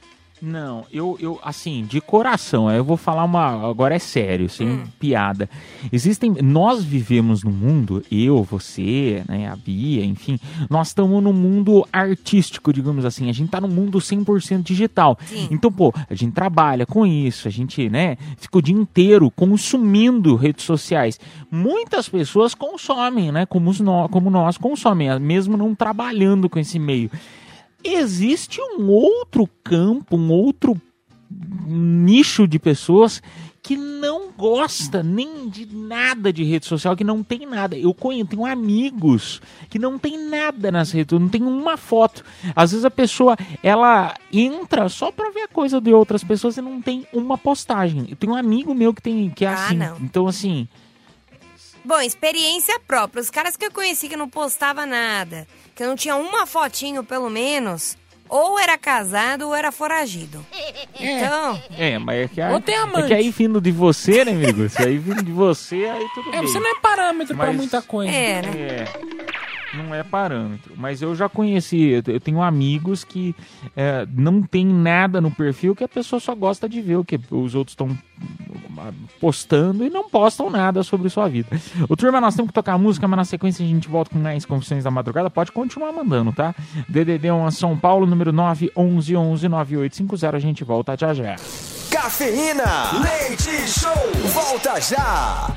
Não, eu, eu, assim, de coração, eu vou falar uma. Agora é sério, sem Hum. piada. Existem. Nós vivemos no mundo, eu, você, né, a Bia, enfim, nós estamos no mundo artístico, digamos assim. A gente tá no mundo 100% digital. Então, pô, a gente trabalha com isso, a gente, né, fica o dia inteiro consumindo redes sociais. Muitas pessoas consomem, né, como, os nó- como nós consomem, mesmo não trabalhando com esse meio existe um outro campo, um outro nicho de pessoas que não gosta nem de nada de rede social, que não tem nada. Eu conheço, tenho amigos que não tem nada nas redes, não tem uma foto. Às vezes a pessoa, ela entra só pra ver a coisa de outras pessoas e não tem uma postagem. Eu tenho um amigo meu que tem que é Ah, assim. não. Então assim, Bom, experiência própria. Os caras que eu conheci que não postava nada, que não tinha uma fotinho pelo menos, ou era casado ou era foragido. Então, é, mas é que, Ou tem é que aí vindo de você, né, amigo? Se aí vindo de você, aí tudo É, bem. você não é parâmetro pra Mas- muita coisa. É, né? É, não é parâmetro. Mas eu já conheci, eu te- eu tenho amigos que é, não tem nada no perfil que a pessoa só gosta de ver o que os outros estão postando e não postam nada sobre sua vida. Ô, turma, nós temos que tocar música, mas na sequência a gente volta com mais Confissões da Madrugada. Pode continuar mandando, tá? DDD 1 São Paulo, número 9 11 11 9850. A gente volta já já. Cafeína. Leite Show. Volta já.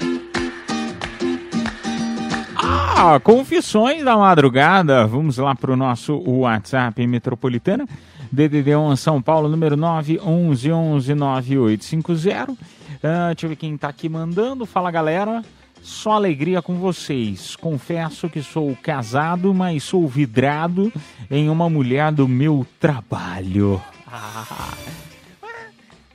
Ah, confissões da madrugada. Vamos lá pro nosso WhatsApp metropolitana. DDD 1 São Paulo, número 9 11 11 9850. Ah, deixa eu ver quem tá aqui mandando. Fala, galera. Só alegria com vocês. Confesso que sou casado, mas sou vidrado em uma mulher do meu trabalho. Ah,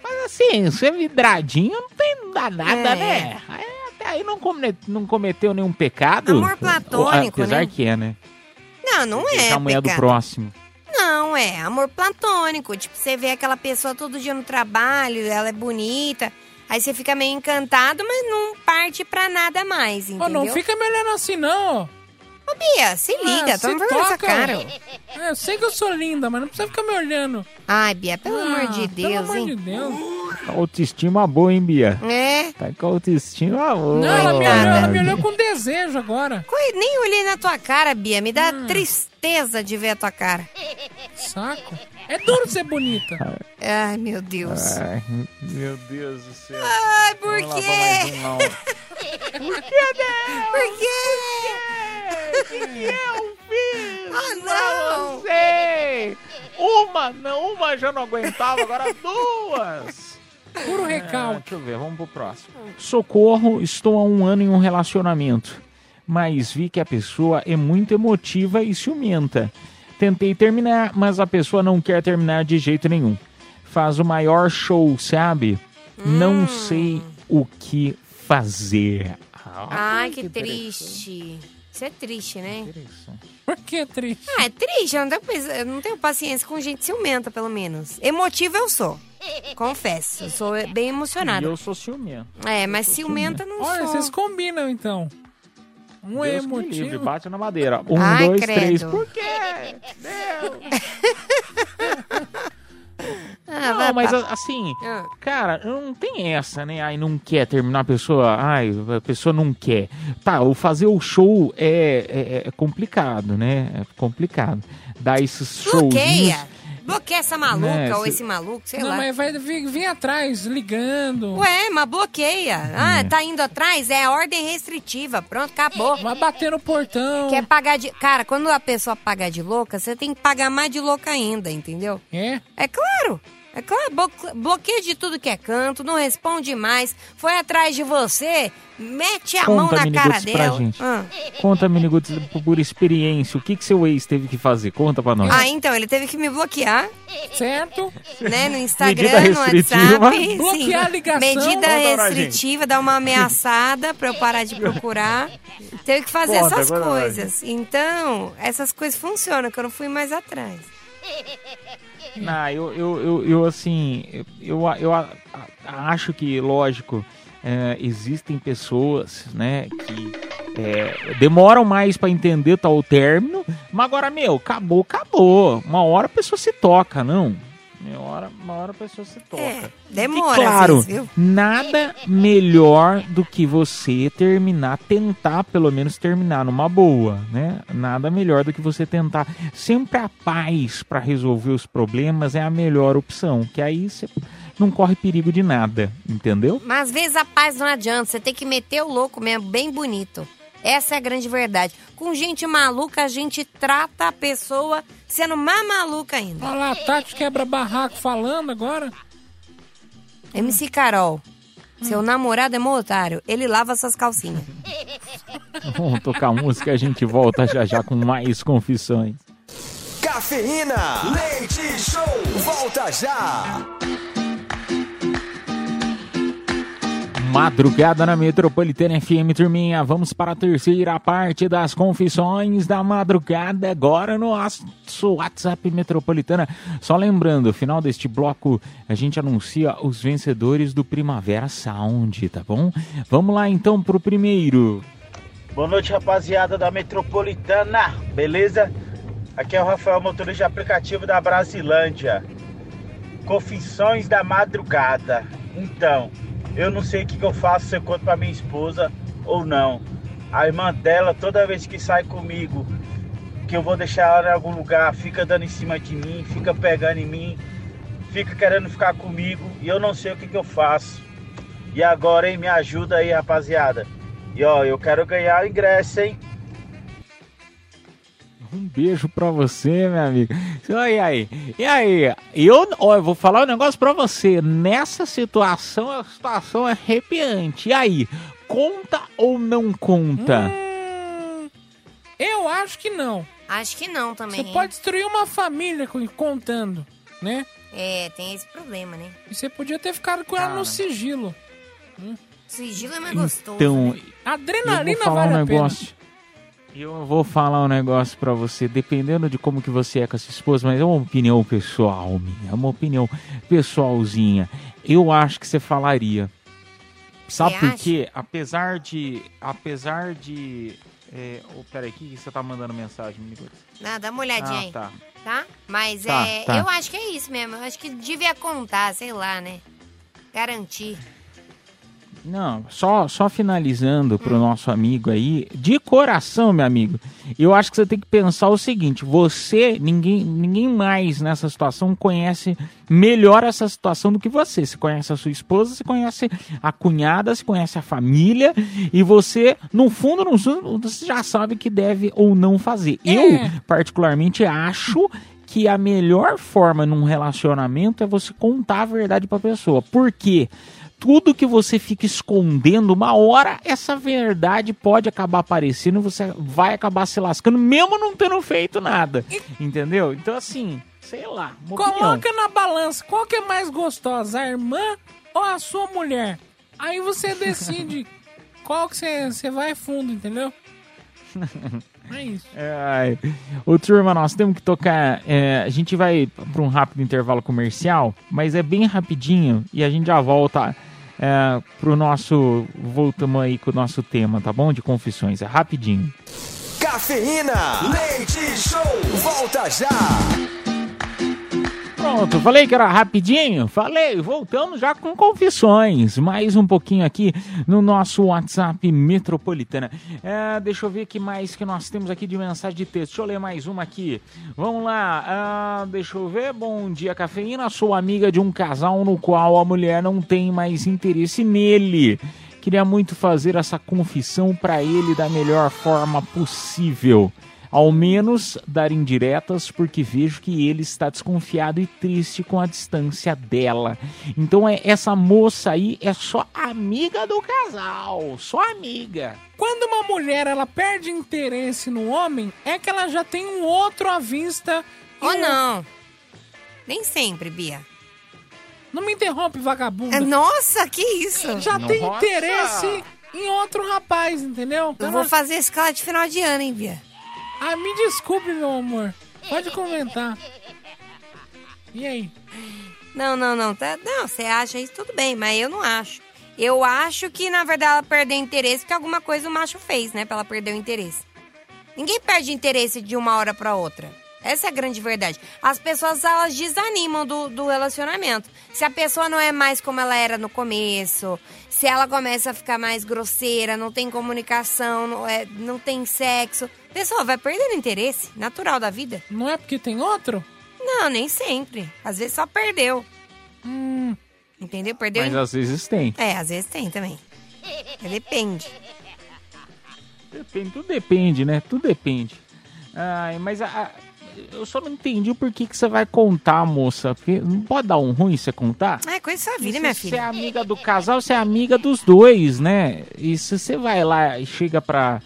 mas assim, ser vidradinho não tem nada, É. né? Aí, até aí não, come- não cometeu nenhum pecado. Amor platônico, Apesar né? que é, né? não, não é. a mulher do próximo. Não, é amor platônico. Tipo, você vê aquela pessoa todo dia no trabalho, ela é bonita. Aí você fica meio encantado, mas não parte pra nada mais, entendeu? não fica me olhando assim, não. Ô, Bia, se liga, Ah, toma vergonha cara. É, eu sei que eu sou linda, mas não precisa ficar me olhando. Ai, Bia, pelo Ah, amor de Deus, Pelo amor hein? de Deus. Autoestima boa, hein, Bia? É. Tá com autoestima boa. Não, ela me, olhou, ela me olhou com desejo agora. Coi- Nem olhei na tua cara, Bia. Me dá Hum. tristeza de ver a tua cara. Saco. É duro ser bonita. Ai, meu Deus. Ai, meu Deus do céu. Ai, por Vamos lá, quê? um não. Por que, Deus? Por quê? O que, que eu fiz? Ah, não. sei. Uma, não, uma já não aguentava, agora duas. Puro Ah, recalque. deixa eu ver, vamos pro próximo. Socorro, estou há um ano em um relacionamento, mas vi que a pessoa é muito emotiva e ciumenta. Tentei terminar, mas a pessoa não quer terminar de jeito nenhum. Faz o maior show, sabe? Hum. Não sei o que fazer. Ah, Ai, que triste. Isso é triste, né? Por que triste? Ah, é triste. Eu não, tenho, eu não tenho paciência com gente ciumenta, pelo menos. Emotiva eu sou. Confesso. Eu sou bem E emocionada. eu sou ciumento. É, mas ciumenta não Olha, sou. vocês combinam então. Um é Deus me livre, emotivo. bate na madeira. Um, Ai, dois, credo. três. Por quê? Ah, Não, mas pra- assim, Ah. cara, não tem essa, né? Ai, não quer terminar a pessoa. Ai, a pessoa não quer. Tá, o fazer o show é, é, é complicado, né? É complicado. Dar esses showzinhos. Bloqueia. Bloqueia essa maluca Né, ou se- esse maluco, sei não, lá. mas vai vir, vir atrás, ligando. Ué, mas bloqueia. Ah, É. tá indo atrás? É ordem restritiva. Pronto, acabou. Vai bater no portão. Quer pagar de. Cara, quando a pessoa pagar de louca, você tem que pagar mais de louca ainda, entendeu? É? É claro. É claro, blo- bloqueia de tudo que é canto, não responde mais, foi atrás de você, mete a mão Conta, na cara Miniguts, pra dela. gente. Ah. Conta, Miniguts, por experiência, o que, que seu ex teve que fazer? Conta pra nós. Ah, então, ele teve que me bloquear, Certo? né, no Medida Instagram, no restritiva. WhatsApp. Bloquear a ligação. Medida restritiva, dar uma ameaçada pra eu parar de procurar. Teve que fazer Conta, essas coisas. Então, essas coisas funcionam, que eu não fui mais atrás. Não, eu, eu, eu, eu, assim, eu, eu, eu a- a- acho que, lógico, é, existem pessoas, né, que é, demoram mais pra entender tal término, mas agora, meu, acabou, acabou. Uma hora a pessoa se toca, não? Uma hora, uma hora a pessoa se toca. É, demora, E claro, vezes, viu? nada melhor do que você terminar, tentar pelo menos terminar numa boa, né? Nada melhor do que você tentar. Sempre a paz para resolver os problemas é a melhor opção, que aí você não corre perigo de nada, entendeu? Mas às vezes a paz não adianta, você tem que meter o louco mesmo, bem bonito. Essa é a grande verdade. Com gente maluca, a gente trata a pessoa sendo mais maluca ainda. Olha lá, Tati quebra barraco falando agora. MC Carol, seu namorado é mó otário, ele lava suas calcinhas. Vamos tocar música e a gente volta já já com mais confissões. Cafeína, leite show, volta já. Madrugada na Metropolitana FM, turminha. Vamos para a terceira parte das confissões da madrugada, agora no nosso WhatsApp Metropolitana. Só lembrando, final deste bloco, a gente anuncia os vencedores do Primavera Sound, tá bom? Vamos lá então pro primeiro. Boa noite, rapaziada da Metropolitana, beleza? Aqui é o Rafael, motorista de aplicativo da Brasilândia. Confissões da madrugada. Então, eu não sei o que, que eu faço, se eu conto pra minha esposa ou não. A irmã dela, toda vez que sai comigo, que eu vou deixar ela em algum lugar, fica dando em cima de mim, fica pegando em mim, fica querendo ficar comigo e eu não sei o que, que eu faço. E agora, hein? Me ajuda aí, rapaziada. E ó, eu quero ganhar o ingresso, hein? Um beijo pra você, meu amigo. E aí? E aí? Eu, ó, eu vou falar um negócio pra você. Nessa situação, a situação é arrepiante. E aí? Conta ou não conta? Eu acho que não. Acho que não também. Você pode destruir uma família contando, né? É, tem esse problema, né? E você podia ter ficado com ela no sigilo. Sigilo é mais gostoso. Então, né? eu Adrenalina vou falar vale um a pena. Eu vou falar um negócio pra você, dependendo de como que você é com a sua esposa, mas é uma opinião pessoal minha, é uma opinião pessoalzinha. Eu acho que você falaria. Sabe por quê? Apesar de. Apesar de. É, oh, peraí, o que você tá mandando mensagem, menino? Não, dá uma olhadinha Ah, aí. tá. Tá? Mas Tá, é. tá. Eu acho que é isso mesmo. Eu acho que devia contar, sei lá, né? Garantir. Não, só, só finalizando pro nosso amigo aí, de coração, meu amigo, eu acho que você tem que pensar o seguinte: você, ninguém, ninguém mais nessa situação conhece melhor essa situação do que você. Você conhece a sua esposa, você conhece a cunhada, você conhece a família, e você, no fundo, no fundo, você já sabe que deve ou não fazer. Eu, particularmente, acho que a melhor forma num relacionamento é você contar a verdade pra pessoa. Por quê? Tudo que você fica escondendo, uma hora essa verdade pode acabar aparecendo e você vai acabar se lascando, mesmo não tendo feito nada. Entendeu? Então, assim, sei lá. Opinião. Coloca na balança qual que é mais gostosa, a irmã ou a sua mulher. Aí você decide qual que você, você vai fundo, entendeu? É isso. Ai. Ô, turma, nós temos que tocar. é, a gente vai para um rápido intervalo comercial, mas é bem rapidinho e a gente já volta é, pro nosso. Voltamos aí com o nosso tema, tá bom? De confissões. É rapidinho. Cafeína, leite show, volta já. Pronto, falei que era rapidinho? Falei, voltamos já com confissões. Mais um pouquinho aqui no nosso WhatsApp Metropolitana. É, deixa eu ver que mais que nós temos aqui de mensagem de texto. Deixa eu ler mais uma aqui. Vamos lá, ah, deixa eu ver. Bom dia, cafeína. Sou amiga de um casal no qual a mulher não tem mais interesse nele. Queria muito fazer essa confissão para ele da melhor forma possível. Ao menos dar indiretas, porque vejo que ele está desconfiado e triste com a distância dela. Então é essa moça aí é só amiga do casal, só amiga. Quando uma mulher ela perde interesse no homem, é que ela já tem um outro à vista. Ou um- não. Nem sempre, Bia. Não me interrompe, vagabunda. É, Nossa, que isso? Já tem Nossa. interesse em outro rapaz, entendeu? Eu vou fazer escala de final de ano, hein, Bia? Ah, me desculpe, meu amor. Pode comentar. E aí? Não, não, não. Tá, não, você acha isso, tudo bem, mas eu não acho. Eu acho que, na verdade, ela perdeu interesse porque alguma coisa o macho fez, né? Pra ela perder o interesse. Ninguém perde interesse de uma hora pra outra. Essa é a grande verdade. As pessoas, elas desanimam do, do relacionamento. Se a pessoa não é mais como ela era no começo, se ela começa a ficar mais grosseira, não tem comunicação, não, é, não tem sexo, a pessoa vai perdendo interesse, natural da vida. Não é porque tem outro? Não, nem sempre. Às vezes só perdeu. Hum. Entendeu? Perdeu. Mas às vezes tem. É, às vezes tem também. É, Depende. Depende, tudo depende, né? Tudo depende. Ai, mas a- a- eu só não entendi o porquê que você vai contar, moça. Porque não pode dar um ruim você contar? É coisa da vida, se minha Você é filha. amiga do casal, você é amiga dos dois, né? E se você vai lá e chega pra,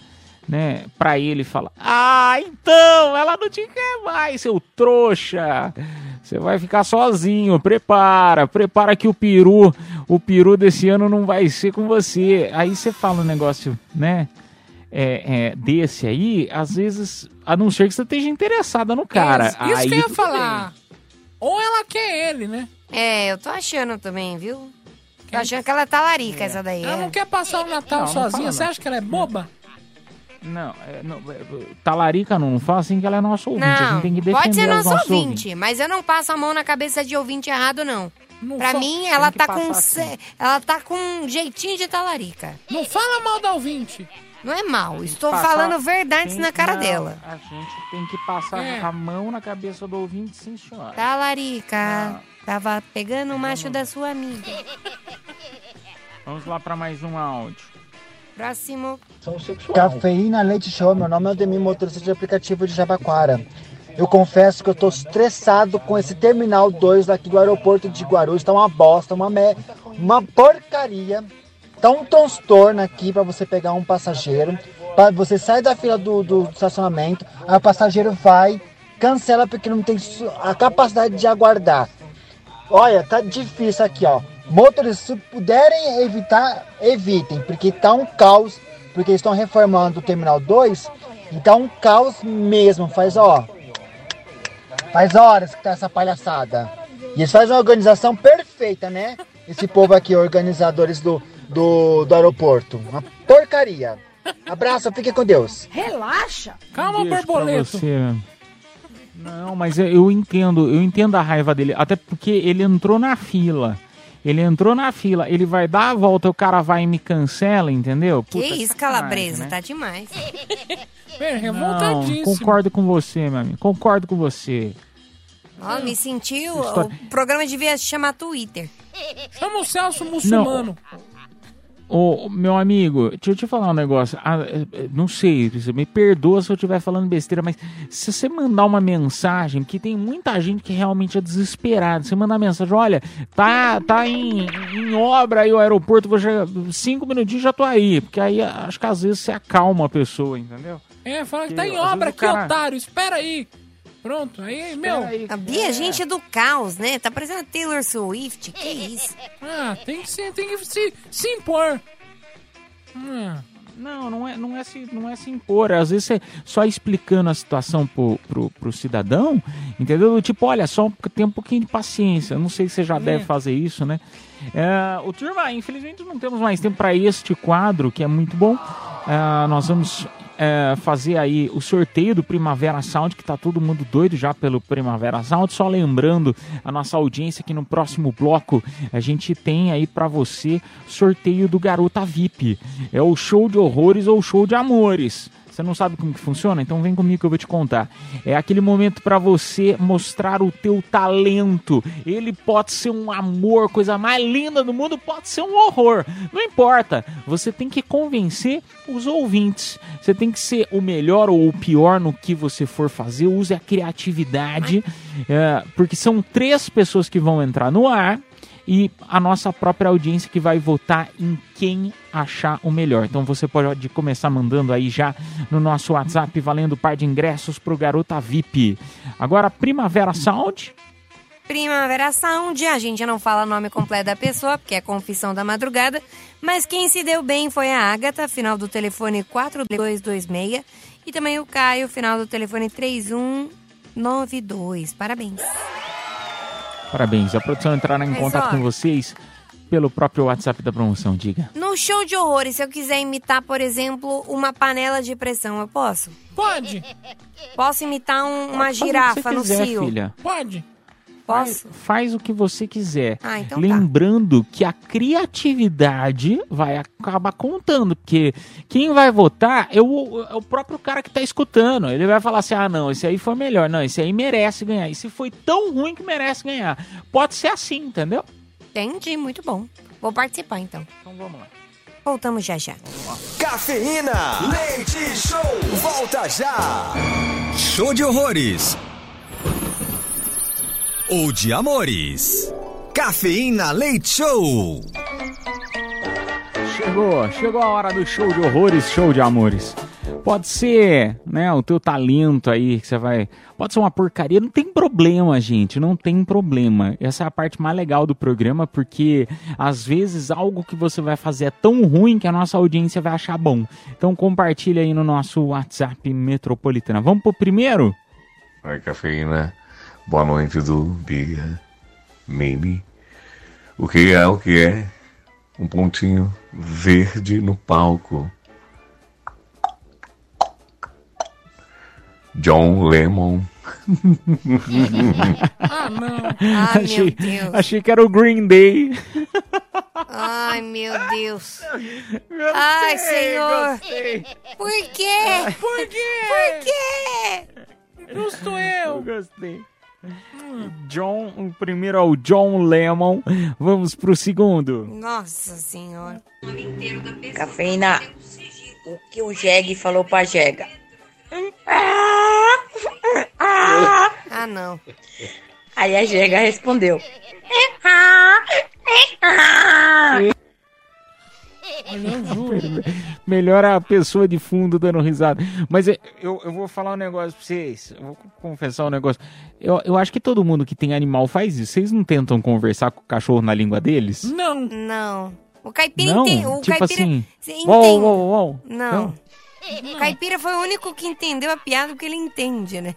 né, pra ele e fala: Ah, então, ela não te quer mais, seu trouxa. Você vai ficar sozinho, prepara, prepara que o peru, o peru desse ano não vai ser com você. Aí você fala um negócio, né? É, é, desse aí, às vezes, a não ser que você esteja interessada no cara. Isso, isso aí que eu ia falar. Ou ela quer ele, né? É, eu tô achando também, viu? Tô achando que ela tá larica, essa daí. Ela é. não quer passar o Natal Não, não sozinha. fala Você não. acha que ela é boba? Não, é, não é, talarica não, não fala assim que ela é nosso ouvinte. a Não, gente tem que defender pode ser nossos ouvinte, ouvintes. mas eu não passo a mão na cabeça de ouvinte errado, não. pra fa- mim, ela tá com ce- ela tá com um jeitinho de talarica. Não fala mal da ouvinte. Não é mal, estou Passar- falando verdades tem- na cara não, dela. A gente tem que passar É. a mão na cabeça do ouvinte, sim, senhora. Talarica, tava pegando o macho da sua amiga. Vamos lá para mais um áudio. Próximo. Cafeína Leite Show, meu nome é Ademir, motorista de aplicativo de Jabaquara. Eu confesso que eu tô estressado com esse Terminal 2 aqui do aeroporto de Guarulhos. Tá uma bosta, uma, me... uma porcaria. Tá um transtorno aqui para você pegar um passageiro. Pra você sai da fila do, do estacionamento, aí o passageiro vai, cancela porque não tem a capacidade de aguardar. Olha, tá difícil aqui, ó. Motoristas, se puderem evitar, evitem, porque tá um caos, porque eles estão reformando o Terminal 2 e tá um caos mesmo. Faz, ó, faz horas que tá essa palhaçada. E eles fazem uma organização perfeita, né? Esse povo aqui, organizadores do, do, do aeroporto. Uma porcaria. Abraço, fique com Deus. Relaxa. Calma, borboleta. Não, mas eu- eu entendo, eu entendo a raiva dele, até porque ele entrou na fila. Ele entrou na fila, ele vai dar a volta, o cara vai e me cancela, entendeu? Que Puta, isso, sacanagem, calabresa, né? tá demais. É, Não, concordo com você, meu amigo. Concordo com você. Ó, me sentiu. História- O programa devia se chamar Twitter. Chama o Celso muçulmano. Ô, meu amigo, deixa eu te falar um negócio. Ah, é, é, não sei, me perdoa se eu estiver falando besteira, mas se você mandar uma mensagem, que tem muita gente que realmente é desesperada, você mandar mensagem, olha, tá, tá em, em obra aí o aeroporto, vou chegar, cinco minutinhos já tô aí, porque aí acho que às vezes você acalma a pessoa, entendeu? É, fala que tá em obra aqui, cara- otário. Espera aí. Pronto, aí, meu. A Bia, gente é do caos, né? Tá parecendo a Taylor Swift. Que isso? Ah, tem que, ser, tem que se, se impor. Hum. Não, não é, não é, se, não é se impor. Às vezes você só explicando a situação pro, pro, pro cidadão, entendeu? Tipo, olha, só tem um pouquinho de paciência. Não sei se você já deve fazer isso, né? É, o turma, infelizmente não temos mais tempo para este quadro, que é muito bom. É, nós vamos é, fazer aí o sorteio do Primavera Sound, que tá todo mundo doido já pelo Primavera Sound. Só lembrando a nossa audiência que no próximo bloco a gente tem aí para você sorteio do Garota VIP. É o show de horrores ou show de amores. Você não sabe como que funciona? Então vem comigo que eu vou te contar. É aquele momento para você mostrar o teu talento. Ele pode ser um amor, coisa mais linda do mundo, pode ser um horror. Não importa. Você tem que convencer os ouvintes. Você tem que ser o melhor ou o pior no que você for fazer. Use a criatividade, é, porque são três pessoas que vão entrar no ar e a nossa própria audiência que vai votar em quem achar o melhor. Então você pode começar mandando aí já no nosso WhatsApp valendo par de ingressos pro Garota VIP. Agora Primavera Sound. Primavera Sound, a gente não fala o nome completo da pessoa, porque é confissão da madrugada, mas quem se deu bem foi a Agatha, final do telefone 4226, e também o Caio, final do telefone 3192. Parabéns. Parabéns. A produção entrará em Mas, contato ó. com vocês pelo próprio WhatsApp da promoção, diga. No show de horrores, se eu quiser imitar, por exemplo, uma panela de pressão, eu posso? Pode. Posso imitar um- uma Pode fazer o que girafa no quiser, cio? filha. Pode. Posso? Faz o que você quiser. Ah, então tá. Lembrando que a criatividade vai acabar contando, porque quem vai votar é o, é o próprio cara que tá escutando. Ele vai falar assim: ah, não, esse aí foi melhor. Não, esse aí merece ganhar. Esse foi tão ruim que merece ganhar. Pode ser assim, entendeu? Entendi, muito bom. Vou participar então. Então vamos lá. Voltamos já já. Cafeína, leite show, volta já. Show de horrores. Ou de amores. Cafeína Leite Show. Chegou, chegou a hora do show de horrores, show de amores. Pode ser, né, o teu talento aí que você vai. Pode ser uma porcaria, não tem problema, gente, não tem problema. Essa é a parte mais legal do programa, porque às vezes algo que você vai fazer é tão ruim que a nossa audiência vai achar bom. Então compartilha aí no nosso WhatsApp Metropolitana. Vamos pro primeiro? Oi, cafeína. Boa noite, do Bia. Mimi. O que é o que é? Um pontinho verde no palco. John Lemon. Ah, não. Ai, achei, meu Deus. achei que era o Green Day. Ai, meu Deus. Ai, Senhor. Por quê? Por quê? Por quê? Justo eu. Gostei. John, o primeiro é o John Lemon. Vamos pro segundo. Nossa Senhora. Cafeína, o que o Jeg falou pra Jega? Ah, não. Aí a Jega respondeu. Melhor a pessoa de fundo dando risada. Mas é, eu, eu vou falar um negócio pra vocês. Eu vou confessar um negócio. Eu, eu acho que todo mundo que tem animal faz isso. Vocês não tentam conversar com o cachorro na língua deles? Não. Não. O caipira Não? entende. O Tipo caipira assim, Você uou, entende. uou, uou. Não. O caipira foi o único que entendeu a piada porque ele entende, né?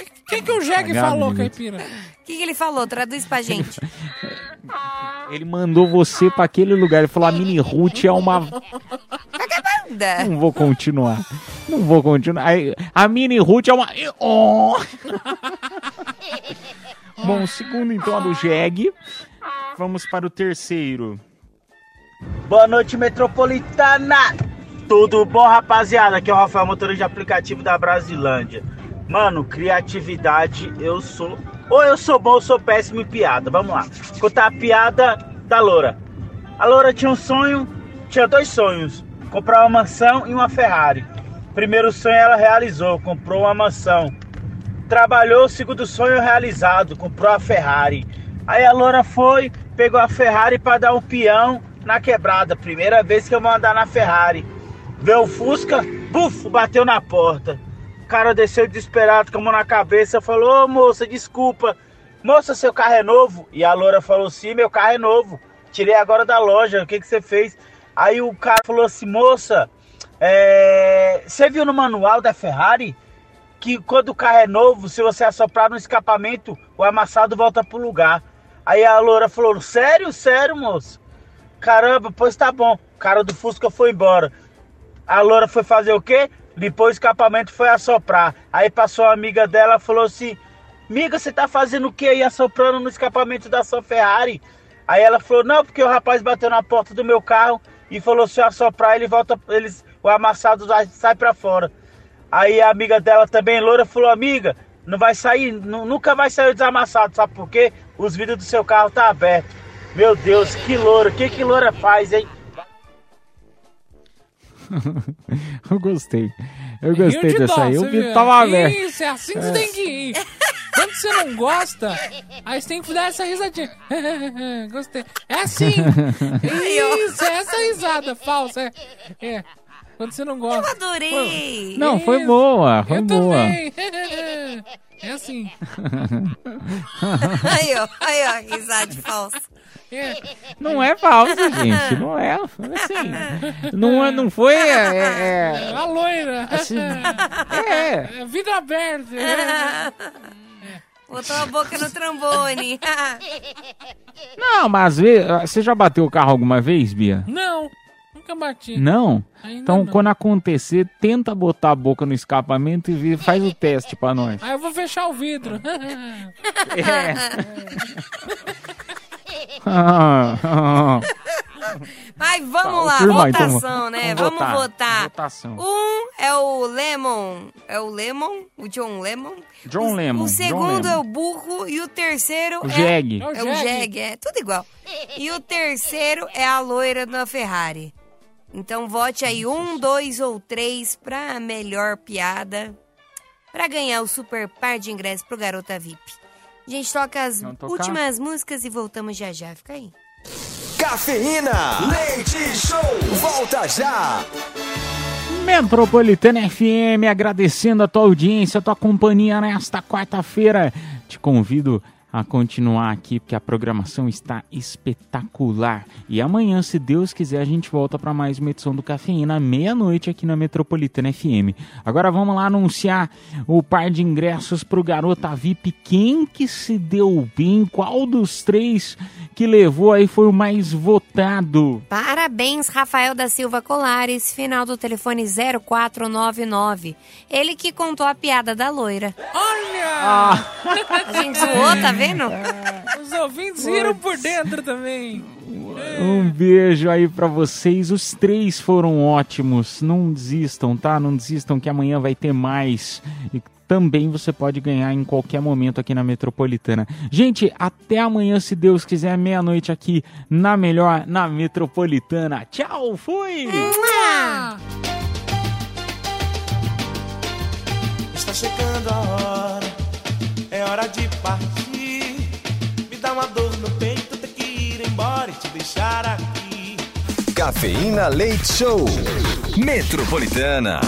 O que, que o Jeg Cagado, falou, caipira? O que, que ele falou? Traduz pra gente. Ele mandou você pra aquele lugar. Ele falou: a Mini Ruth é uma. Vagabunda. Não vou continuar. Não vou continuar. A Mini Ruth é uma. Oh! Bom, segundo então do Jeg. Vamos para o terceiro. Boa noite, Metropolitana! Tudo bom, rapaziada? Aqui é o Rafael, motorista de aplicativo da Brasilândia. Mano, criatividade, eu sou. Ou eu sou bom ou sou péssimo em piada. Vamos lá. Contar a piada da Loura. A Loura tinha um sonho, tinha dois sonhos: comprar uma mansão e uma Ferrari. Primeiro sonho ela realizou, comprou uma mansão. Trabalhou, segundo sonho realizado, comprou a Ferrari. Aí a Loura foi, pegou a Ferrari para dar um peão na quebrada. Primeira vez que eu vou andar na Ferrari. Veio o Fusca, buf, bateu na porta. Cara desceu desesperado com a mão na cabeça, falou: Ô moça, desculpa. Moça, seu carro é novo? E a loura falou: Sim, meu carro é novo. Tirei agora da loja, o que, que você fez? Aí o cara falou assim: Moça, é, você viu no manual da Ferrari que quando o carro é novo, se você assoprar no escapamento, o amassado volta pro lugar. Aí a loura falou: Sério, sério, moço? Caramba, pois tá bom. O cara do Fusca foi embora. a loura foi fazer o quê? Depois o escapamento foi assoprar. Aí passou a amiga dela falou assim: Miga, você tá fazendo o que aí assoprando no escapamento da sua Ferrari? Aí ela falou: Não, porque o rapaz bateu na porta do meu carro e falou: Se eu assoprar, ele volta, eles, o amassado sai pra fora. Aí a amiga dela também, loura, falou: Amiga, não vai sair, nu- nunca vai sair o desamassado, sabe por quê? Os vidros do seu carro tá aberto. Meu Deus, que loura, o que que loura faz, hein? eu gostei. Eu gostei de dessa dó, aí. O você vidro viu? tava aberto. Isso, é assim que você É. tem que ir. Quando você não gosta, aí você tem que dar essa risadinha. Gostei. É assim. Isso, é essa risada falsa. É. é. Quando você não gosta. Eu adorei. Não, foi boa, foi Eu boa. também. É assim. Aí, ó, aí, ó, risada falsa. É. Não é falso, gente. Não é. Assim, não, é- não foi. É, é- A loira. Assim, é. Vida aberta. Botou a boca no trombone. Não, mas às vezes. Você já bateu o carro alguma vez, Bia? Não, nunca bati. Não? Ainda Então, não. quando acontecer, tenta botar a boca no escapamento e faz o teste pra nós. Aí eu vou fechar o vidro. É. Mas vamos Tá, lá, firma, então, votação, né? vamos Vamos votar. votar. Votação. Um é o Lemon. É o Lemon? O John Lemon? John o, Lemon, O segundo Lemon. é o Burro e o terceiro O é... Jeg. É o Jeg, é tudo igual. E o terceiro é a loira da Ferrari. Então vote aí um, dois ou três pra melhor piada. Pra ganhar o super par de ingressos pro Garota VIP. A gente toca as últimas músicas e voltamos já já. Fica aí. Cafeína, leite show, volta já. Metropolitana FM, agradecendo a tua audiência, a tua companhia nesta quarta-feira. Te convido a continuar aqui, porque a programação está espetacular. E amanhã, se Deus quiser, a gente volta para mais uma edição do Cafeína, à meia-noite aqui na Metropolitana FM. Agora vamos lá anunciar o par de ingressos para o Garota VIP. Quem que se deu bem? Qual dos três que levou aí foi o mais votado? Parabéns, Rafael da Silva Colares, final do telefone 0499. Ele que contou a piada da loira. Olha! A gente zoou, tá vendo? Os ouvintes riram por dentro também. Um beijo aí pra vocês. Os três foram ótimos. Não desistam, tá? Não desistam que amanhã vai ter mais. E também você pode ganhar em qualquer momento aqui na Metropolitana. Gente, até amanhã, se Deus quiser, meia-noite aqui na melhor, na Metropolitana. Tchau, fui! Está chegando a hora, é hora de partir. Embora e te deixar aqui. Cafeína Leite Show. Metropolitana.